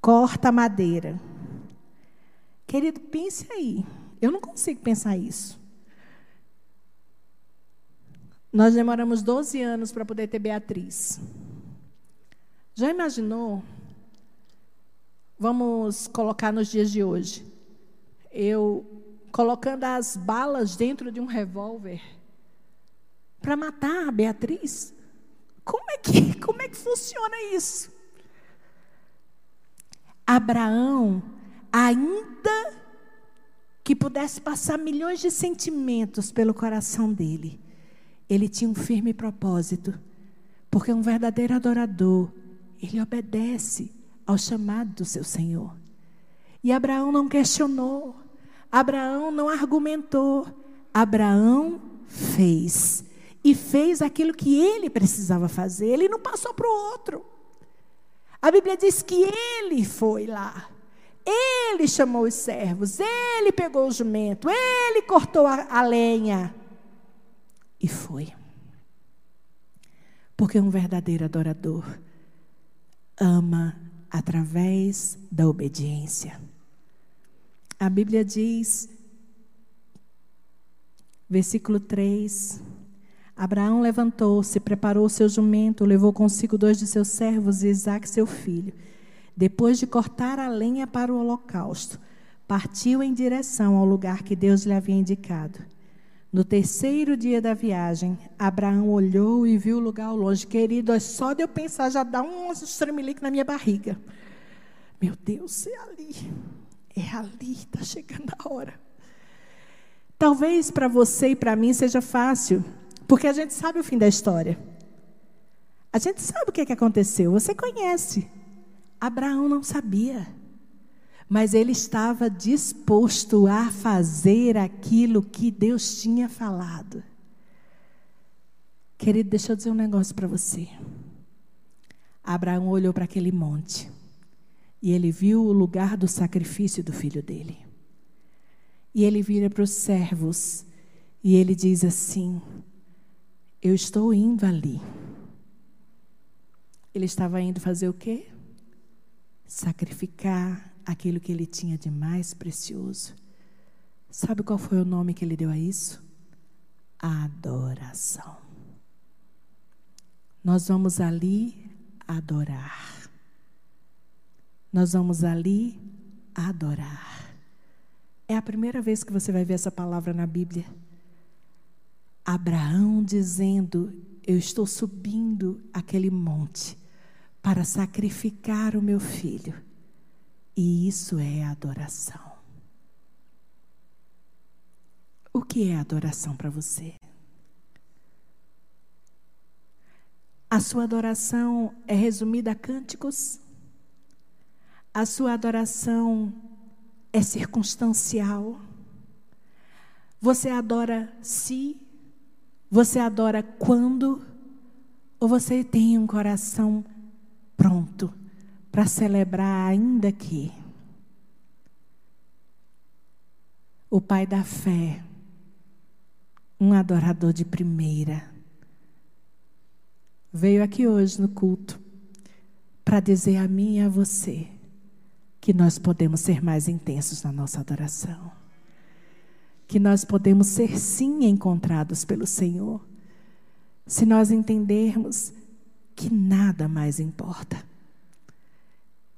corta a madeira. Querido, pense aí. Eu não consigo pensar isso. Nós demoramos 12 anos para poder ter Beatriz. Já imaginou? Vamos colocar nos dias de hoje. Eu colocando as balas dentro de um revólver para matar a Beatriz. Como é que, como é que funciona isso? Abraão, ainda que pudesse passar milhões de sentimentos pelo coração dele, ele tinha um firme propósito, porque um verdadeiro adorador, ele obedece ao chamado do seu Senhor. E Abraão não questionou. Abraão não argumentou, Abraão fez. E fez aquilo que ele precisava fazer, ele não passou para o outro. A Bíblia diz que ele foi lá. Ele chamou os servos, ele pegou o jumento, ele cortou a, a lenha. E foi. Porque um verdadeiro adorador ama através da obediência. A Bíblia diz, versículo 3: Abraão levantou-se, preparou seu jumento, levou consigo dois de seus servos e Isaac, seu filho. Depois de cortar a lenha para o holocausto, partiu em direção ao lugar que Deus lhe havia indicado. No terceiro dia da viagem, Abraão olhou e viu o lugar ao longe. Querido, é só de eu pensar, já dá um estremelique na minha barriga. Meu Deus, é ali. É ali, está chegando a hora. Talvez para você e para mim seja fácil, porque a gente sabe o fim da história. A gente sabe o que, é que aconteceu, você conhece. Abraão não sabia, mas ele estava disposto a fazer aquilo que Deus tinha falado. Querido, deixa eu dizer um negócio para você. Abraão olhou para aquele monte e ele viu o lugar do sacrifício do filho dele. E ele vira para os servos e ele diz assim: Eu estou indo ali. Ele estava indo fazer o quê? sacrificar aquilo que ele tinha de mais precioso. Sabe qual foi o nome que ele deu a isso? Adoração. Nós vamos ali adorar. Nós vamos ali adorar. É a primeira vez que você vai ver essa palavra na Bíblia. Abraão dizendo: Eu estou subindo aquele monte para sacrificar o meu filho. E isso é adoração. O que é adoração para você? A sua adoração é resumida a cânticos? A sua adoração é circunstancial? Você adora se? Você adora quando? Ou você tem um coração pronto para celebrar ainda que o pai da fé, um adorador de primeira, veio aqui hoje no culto para dizer a mim e a você que nós podemos ser mais intensos na nossa adoração. Que nós podemos ser sim encontrados pelo Senhor. Se nós entendermos que nada mais importa.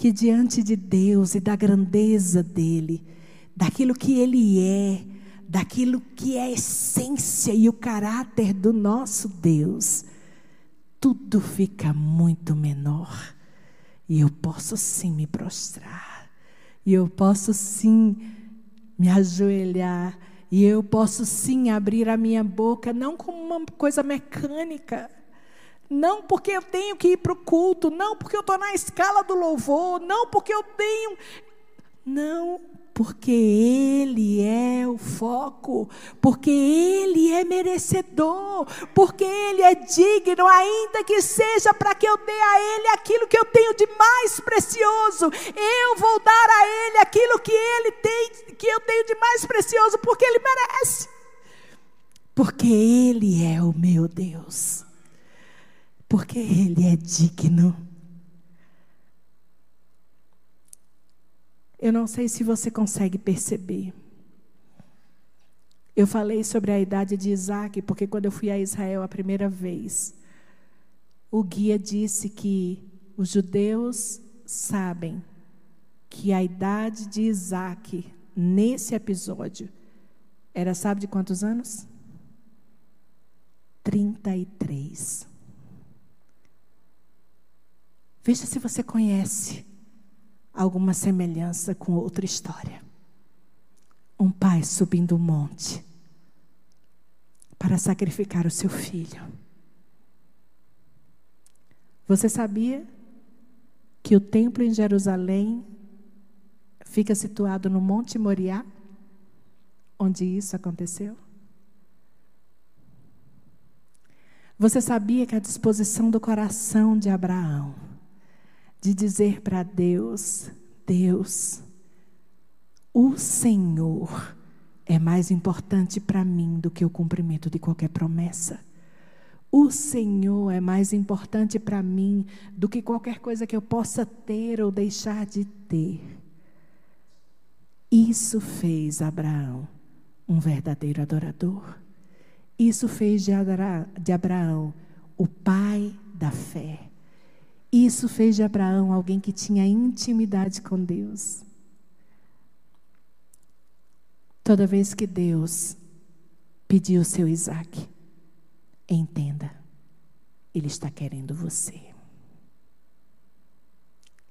Que diante de Deus e da grandeza dEle, daquilo que Ele é, daquilo que é a essência e o caráter do nosso Deus, tudo fica muito menor. E eu posso sim me prostrar, e eu posso sim me ajoelhar, e eu posso sim abrir a minha boca, não como uma coisa mecânica, não porque eu tenho que ir para o culto, não porque eu estou na escala do louvor, não porque eu tenho. Não, porque Ele é o foco, porque Ele é merecedor, porque Ele é digno, ainda que seja para que eu dê a Ele aquilo que eu tenho de mais precioso, eu vou dar a Ele aquilo que Ele tem, que eu tenho de mais precioso, porque Ele merece, porque Ele é o meu Deus porque Ele é digno. Eu não sei se você consegue perceber. Eu falei sobre a idade de Isaac, porque quando eu fui a Israel a primeira vez, o guia disse que os judeus sabem que a idade de Isaac, nesse episódio, era, sabe de quantos anos? 33. Veja se você conhece alguma semelhança com outra história. Um pai subindo um monte para sacrificar o seu filho. Você sabia que o templo em Jerusalém fica situado no Monte Moriá? onde isso aconteceu? Você sabia que a disposição do coração de Abraão de dizer para Deus: Deus, o Senhor é mais importante para mim do que o cumprimento de qualquer promessa. O Senhor é mais importante para mim do que qualquer coisa que eu possa ter ou deixar de ter. Isso fez Abraão um verdadeiro adorador. Isso fez de Abraão o pai da fé. Isso fez de Abraão alguém que tinha intimidade com Deus. Toda vez que Deus pediu seu Isaac, entenda, Ele está querendo você.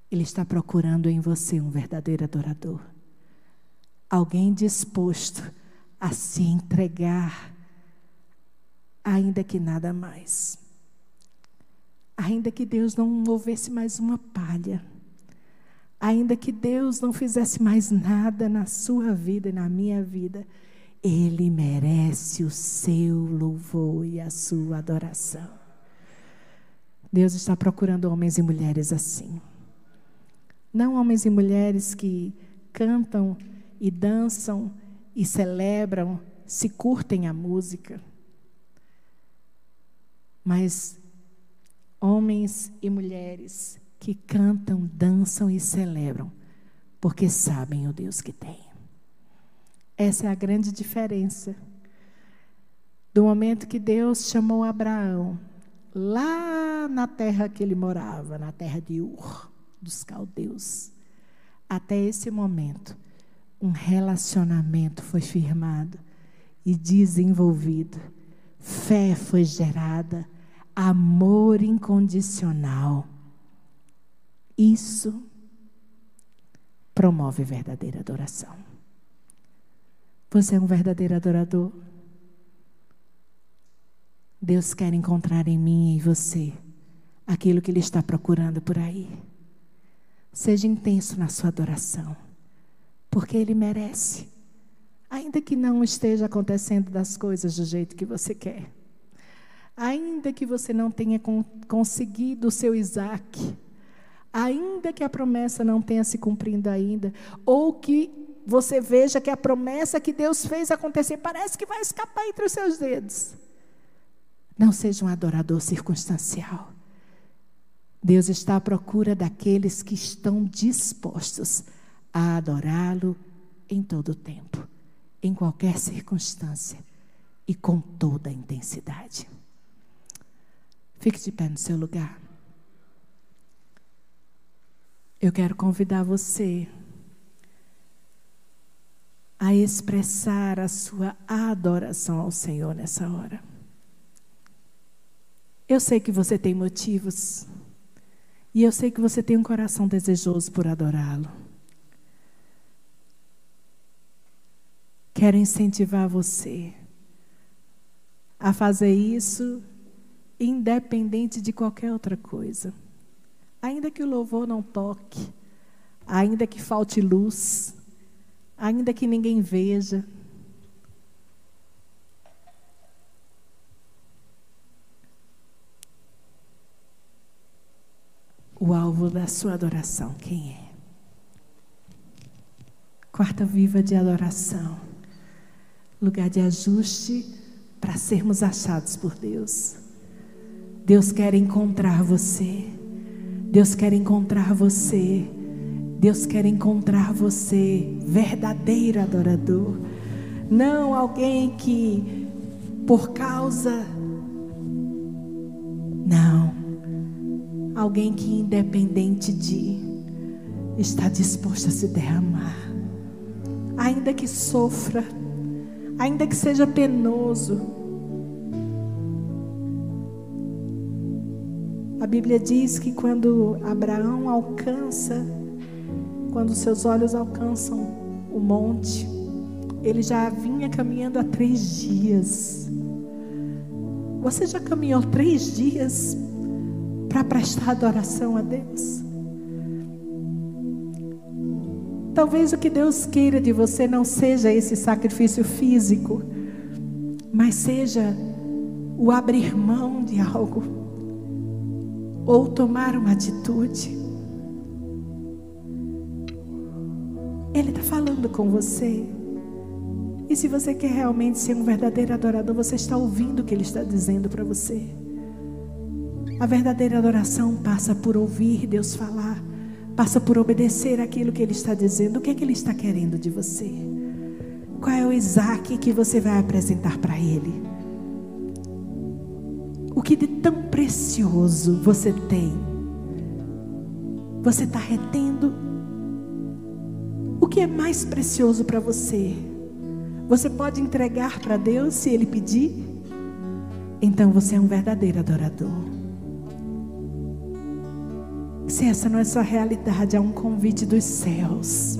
Ele está procurando em você um verdadeiro adorador. Alguém disposto a se entregar, ainda que nada mais. Ainda que Deus não movesse mais uma palha ainda que Deus não fizesse mais nada na sua vida e na minha vida, Ele merece o seu louvor e a sua adoração. Deus está procurando homens e mulheres assim. Não homens e mulheres que cantam e dançam e celebram, se curtem a música, mas homens e mulheres que cantam, dançam e celebram, porque sabem o Deus que tem. Essa é a grande diferença. Do momento que Deus chamou Abraão, lá na terra que ele morava, na terra de Ur, dos caldeus, até esse momento, um relacionamento foi firmado e desenvolvido, fé foi gerada, amor incondicional. Isso promove verdadeira adoração. Você é um verdadeiro adorador? Deus quer encontrar em mim e em você aquilo que Ele está procurando por aí. Seja intenso na sua adoração, porque Ele merece. Ainda que não esteja acontecendo das coisas do jeito que você quer. Ainda que você não tenha conseguido o seu Isaac ainda que a promessa não tenha se cumprido ainda, ou que você veja que a promessa que Deus fez acontecer parece que vai escapar entre os seus dedos. Não seja um adorador circunstancial. Deus está à procura daqueles que estão dispostos a adorá-lo em todo o tempo, em qualquer circunstância e com toda a intensidade. Fique de pé no seu lugar. Eu quero convidar você a expressar a sua adoração ao Senhor nessa hora. Eu sei que você tem motivos, e eu sei que você tem um coração desejoso por adorá-lo. Quero incentivar você a fazer isso independente de qualquer outra coisa. Ainda que o louvor não toque, ainda que falte luz, ainda que ninguém veja. O alvo da sua adoração, quem é? Quarta viva de adoração. Lugar de ajuste para sermos achados por Deus. Deus quer encontrar você. Deus quer encontrar você. Deus quer encontrar você, verdadeiro adorador. Não alguém que, por causa. Não. Alguém que, independente de, está disposto a se derramar. Ainda que sofra, ainda que seja penoso, Bíblia diz que quando Abraão alcança, quando seus olhos alcançam o monte, ele já vinha caminhando há três dias. Você já caminhou três dias para prestar adoração a Deus? Talvez o que Deus queira de você não seja esse sacrifício físico, mas seja o abrir mão de algo ou tomar uma atitude. Ele está falando com você. E se você quer realmente ser um verdadeiro adorador, você está ouvindo o que ele está dizendo para você. A verdadeira adoração passa por ouvir Deus falar, passa por obedecer aquilo que ele está dizendo. O que é que ele está querendo de você? Qual é o Isaac que você vai apresentar para ele? O que de tão precioso você tem? Você está retendo? O que é mais precioso para você? Você pode entregar para Deus se Ele pedir? Então você é um verdadeiro adorador. Se essa não é sua realidade, é um convite dos céus.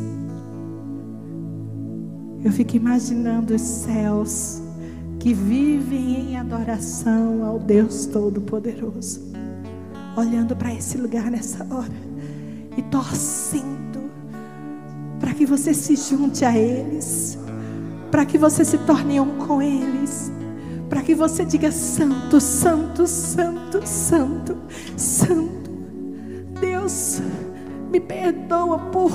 Eu fico imaginando os céus que vivem em adoração ao Deus Todo-Poderoso, olhando para esse lugar nessa hora e torcendo para que você se junte a eles para que você se torne um com eles, para que você diga santo, santo, santo, santo, santo. Deus, me perdoa por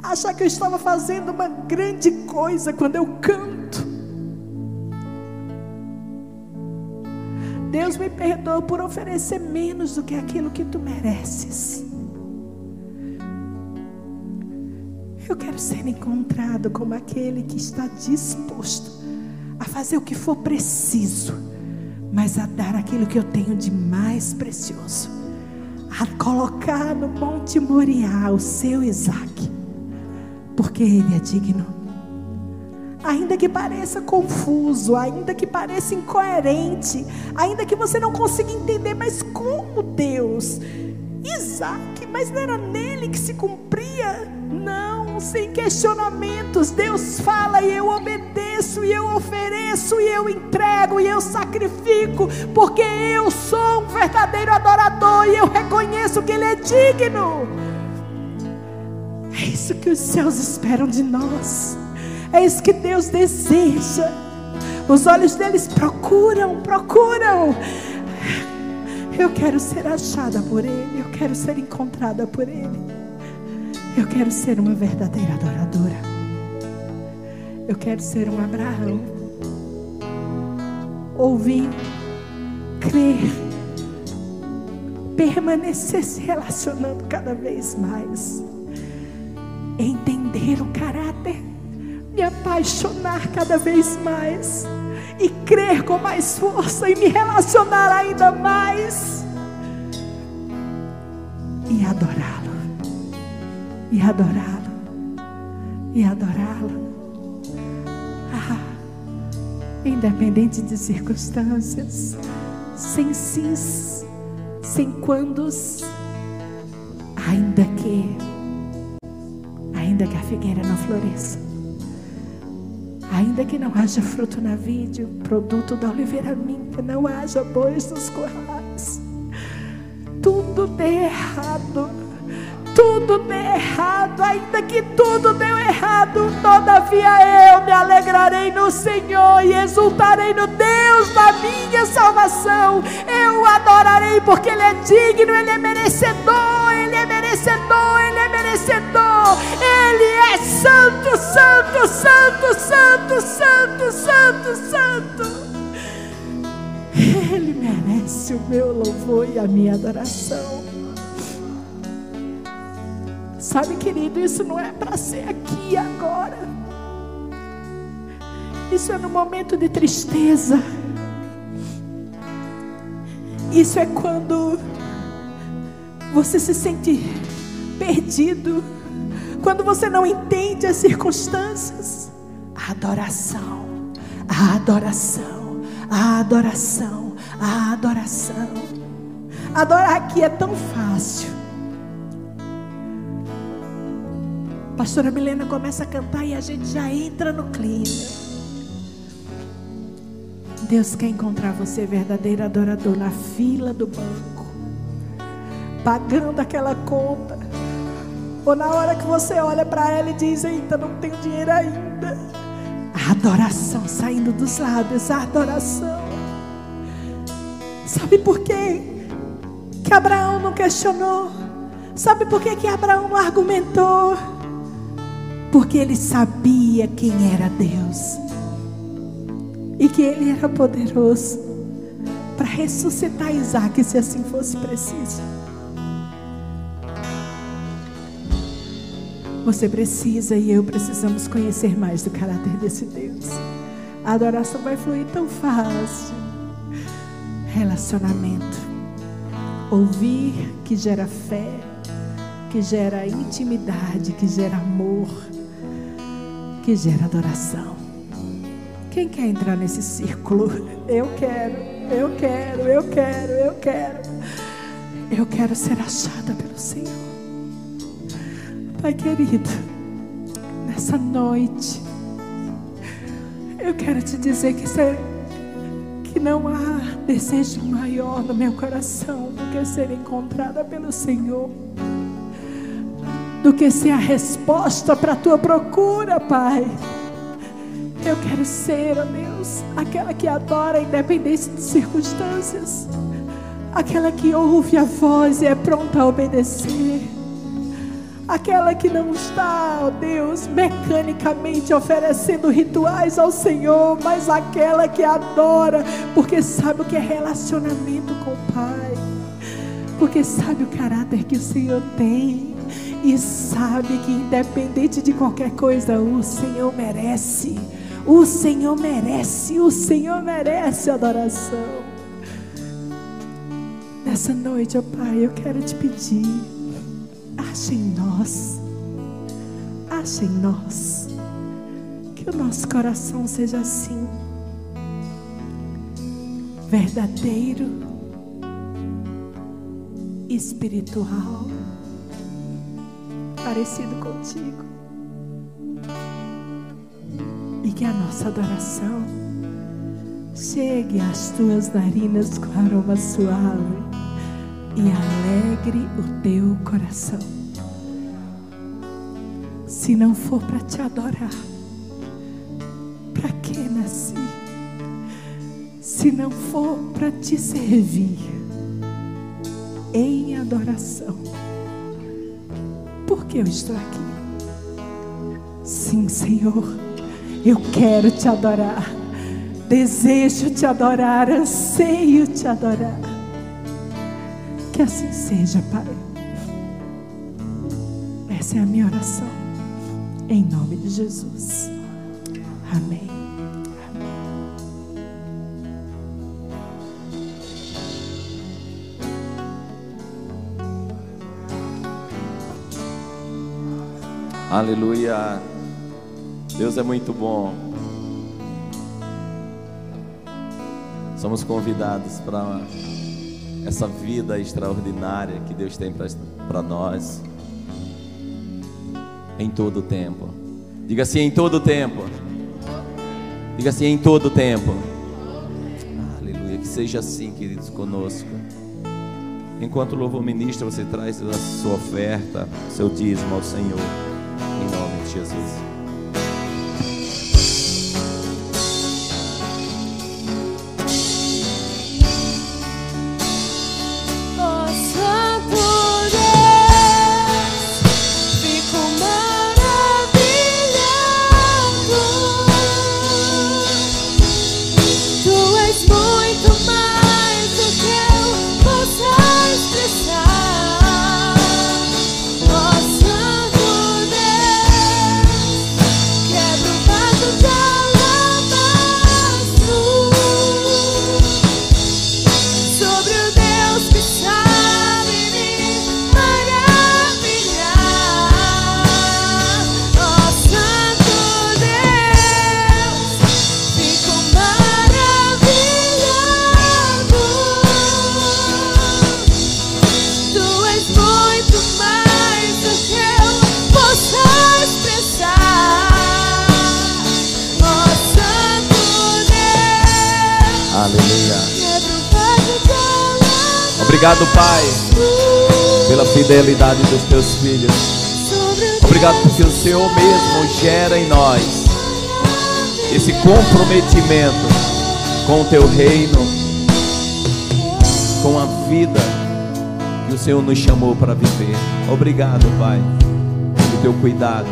achar que eu estava fazendo uma grande coisa quando eu canto. Deus me perdoa por oferecer menos do que aquilo que tu mereces. Eu quero ser encontrado como aquele que está disposto a fazer o que for preciso, mas a dar aquilo que eu tenho de mais precioso, a colocar no Monte Moriá o seu Isaac, porque ele é digno. Ainda que pareça confuso, ainda que pareça incoerente, ainda que você não consiga entender, mas como Deus, Isaac, mas não era nele que se cumpria? Não sem questionamentos. Deus fala e eu obedeço, e eu ofereço, e eu entrego, e eu sacrifico, porque eu sou um verdadeiro adorador e eu reconheço que Ele é digno. É isso que os céus esperam de nós, é isso que Deus deseja. Os olhos deles procuram, procuram. Eu quero ser achada por Ele, eu quero ser encontrada por Ele. Eu quero ser uma verdadeira adoradora. Eu quero ser um Abraão. Ouvir, crer, permanecer se relacionando cada vez mais. Entender o caráter, me apaixonar cada vez mais e crer com mais força e me relacionar ainda mais e adorar e adorá-lo, e adorá-lo. Ah, independente de circunstâncias, sem sims, sem quandos, ainda que, ainda que a figueira não floresça, ainda que não haja fruto na vide, produto da oliveira minta, não haja bois nos currais, tudo dê errado tudo dê errado, ainda que tudo deu errado, todavia eu me alegrarei no Senhor e exultarei no Deus da minha salvação. Eu o adorarei porque Ele é digno, Ele é merecedor, Ele é merecedor, Merecedor. Ele é santo, santo, santo, santo, santo, santo, santo. Ele merece o meu louvor e a minha adoração. Sabe, querido, isso não é para ser aqui agora. Isso é no momento de tristeza. Isso é quando você se sente perdido, quando você não entende as circunstâncias. A adoração, a adoração, a adoração, a adoração. Adorar aqui é tão fácil. Pastora Milena começa a cantar e a gente já entra no clima. Deus quer encontrar você verdadeiro adorador na fila do banco, pagando aquela conta, Ou na hora que você olha para ela e diz: Eita, não tenho dinheiro ainda. A adoração saindo dos lábios, a adoração. Sabe por quê? Que Abraão não questionou. Sabe por quê que Abraão não argumentou? Porque ele sabia quem era Deus. E que ele era poderoso para ressuscitar Isaac se assim fosse preciso. Você precisa e eu precisamos conhecer mais do caráter desse Deus. A adoração vai fluir tão fácil. Relacionamento. Ouvir que gera fé, que gera intimidade, que gera amor, que gera adoração. Quem quer entrar nesse círculo? Eu quero. Eu quero, eu quero, eu quero. Eu quero ser achada pelo Senhor. Pai querido, nessa noite, eu quero te dizer que, que não há desejo maior no meu coração do que ser encontrada pelo Senhor, do que ser a resposta para a tua procura, Pai. Eu quero ser, ó Deus, aquela que adora independente de circunstâncias, aquela que ouve a voz e é pronta a obedecer, aquela que não está, ó Deus, mecanicamente oferecendo rituais ao Senhor, mas aquela que adora, porque sabe o que é relacionamento com o Pai, porque sabe o caráter que o Senhor tem. E sabe que independente de qualquer coisa, o Senhor merece o Senhor merece, o Senhor merece adoração. Nessa noite, ó Pai, eu quero te pedir, ache em nós, ache em nós, que o nosso coração seja assim, verdadeiro, espiritual, parecido contigo. E que a nossa adoração chegue às tuas narinas com aroma suave e alegre o teu coração. Se não for para te adorar, para que nasci? Se não for para te servir em adoração, por que eu estou aqui? Sim, Senhor eu quero te adorar. Desejo te adorar, anseio te adorar. Que assim seja, Pai. Essa é a minha oração. Em nome de Jesus. Amém. Aleluia. Deus é muito bom. Somos convidados para essa vida extraordinária que Deus tem para nós em todo o tempo. Diga assim, em todo o tempo. Diga assim, em todo o tempo. Aleluia. Que seja assim, queridos, conosco. Enquanto o louvor ministra, você traz a sua oferta, seu dízimo ao Senhor. Em nome de Jesus. Comprometimento com o teu reino, com a vida que o Senhor nos chamou para viver. Obrigado, Pai, pelo teu cuidado.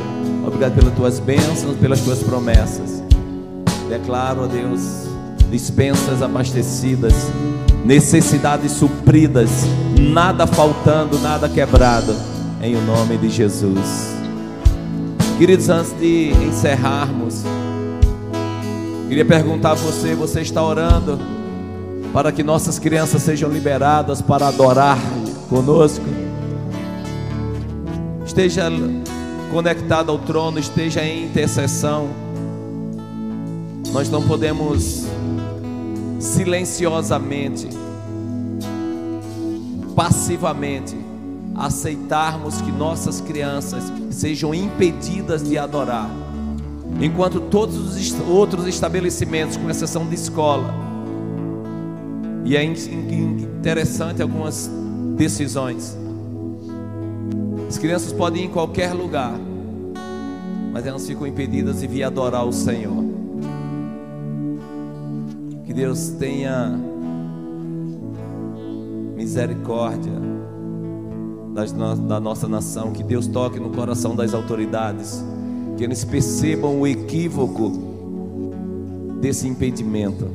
Obrigado pelas tuas bênçãos, pelas tuas promessas. Declaro, a Deus, dispensas abastecidas, necessidades supridas, nada faltando, nada quebrado, em o nome de Jesus. Queridos, antes de encerrarmos, queria perguntar a você: você está orando para que nossas crianças sejam liberadas para adorar conosco? Esteja conectado ao trono, esteja em intercessão. Nós não podemos silenciosamente, passivamente, aceitarmos que nossas crianças sejam impedidas de adorar, enquanto todos os outros estabelecimentos, com exceção de escola, e é interessante algumas decisões. As crianças podem ir em qualquer lugar, mas elas ficam impedidas de vir adorar o Senhor. Que Deus tenha misericórdia da nossa nação, que Deus toque no coração das autoridades, que eles percebam o equívoco desse impedimento.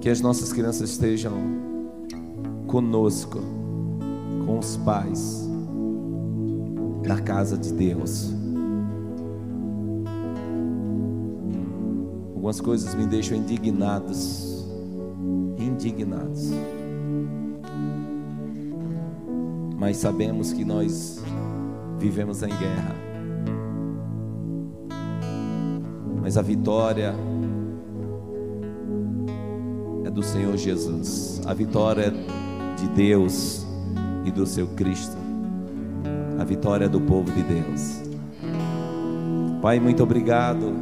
Que as nossas crianças estejam conosco, com os pais, na casa de Deus. Algumas coisas me deixam indignados, indignados. Mas sabemos que nós vivemos em guerra. Mas a vitória é do Senhor Jesus, a vitória é de Deus e do seu Cristo, a vitória é do povo de Deus. Pai, muito obrigado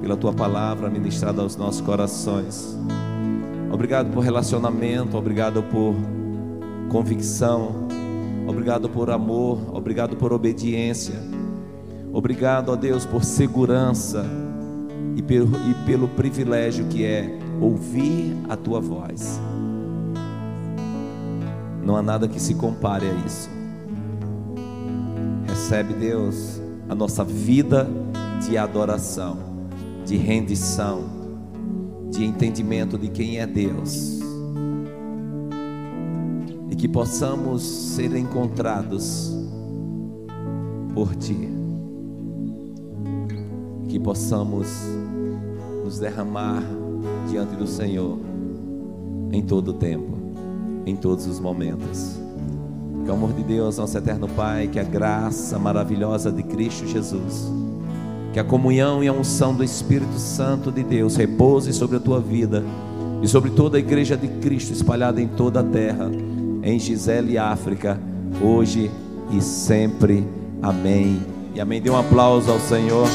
pela tua palavra ministrada aos nossos corações. Obrigado por relacionamento, obrigado por convicção, obrigado por amor, obrigado por obediência, obrigado a Deus por segurança e pelo, e pelo privilégio que é ouvir a tua voz. Não há nada que se compare a isso. Recebe, Deus, a nossa vida de adoração, de rendição, de entendimento de quem é Deus e que possamos ser encontrados por Ti, que possamos nos derramar diante do Senhor em todo o tempo, em todos os momentos. Que o amor de Deus, nosso eterno Pai, que a graça maravilhosa de Cristo Jesus, que a comunhão e a unção do Espírito Santo de Deus repouse sobre a tua vida e sobre toda a igreja de Cristo espalhada em toda a terra em Gisele, África, hoje e sempre. Amém. E amém. Dê um aplauso ao Senhor.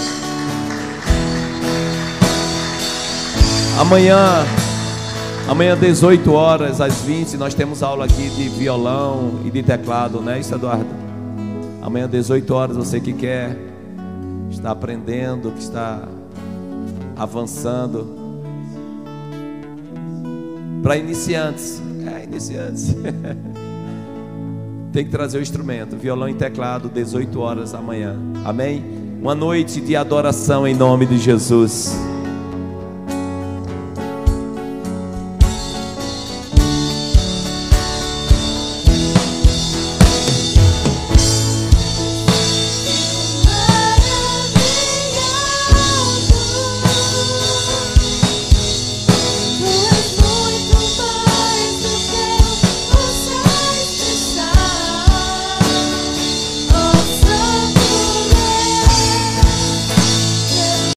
Amanhã, amanhã 18 horas às 20, nós temos aula aqui de violão e de teclado, né, isso, Eduardo? Amanhã 18 horas, você que quer está aprendendo, que está avançando. Para iniciantes, é, iniciantes. Tem que trazer o instrumento, violão e teclado, 18 horas da manhã. Amém? Uma noite de adoração em nome de Jesus.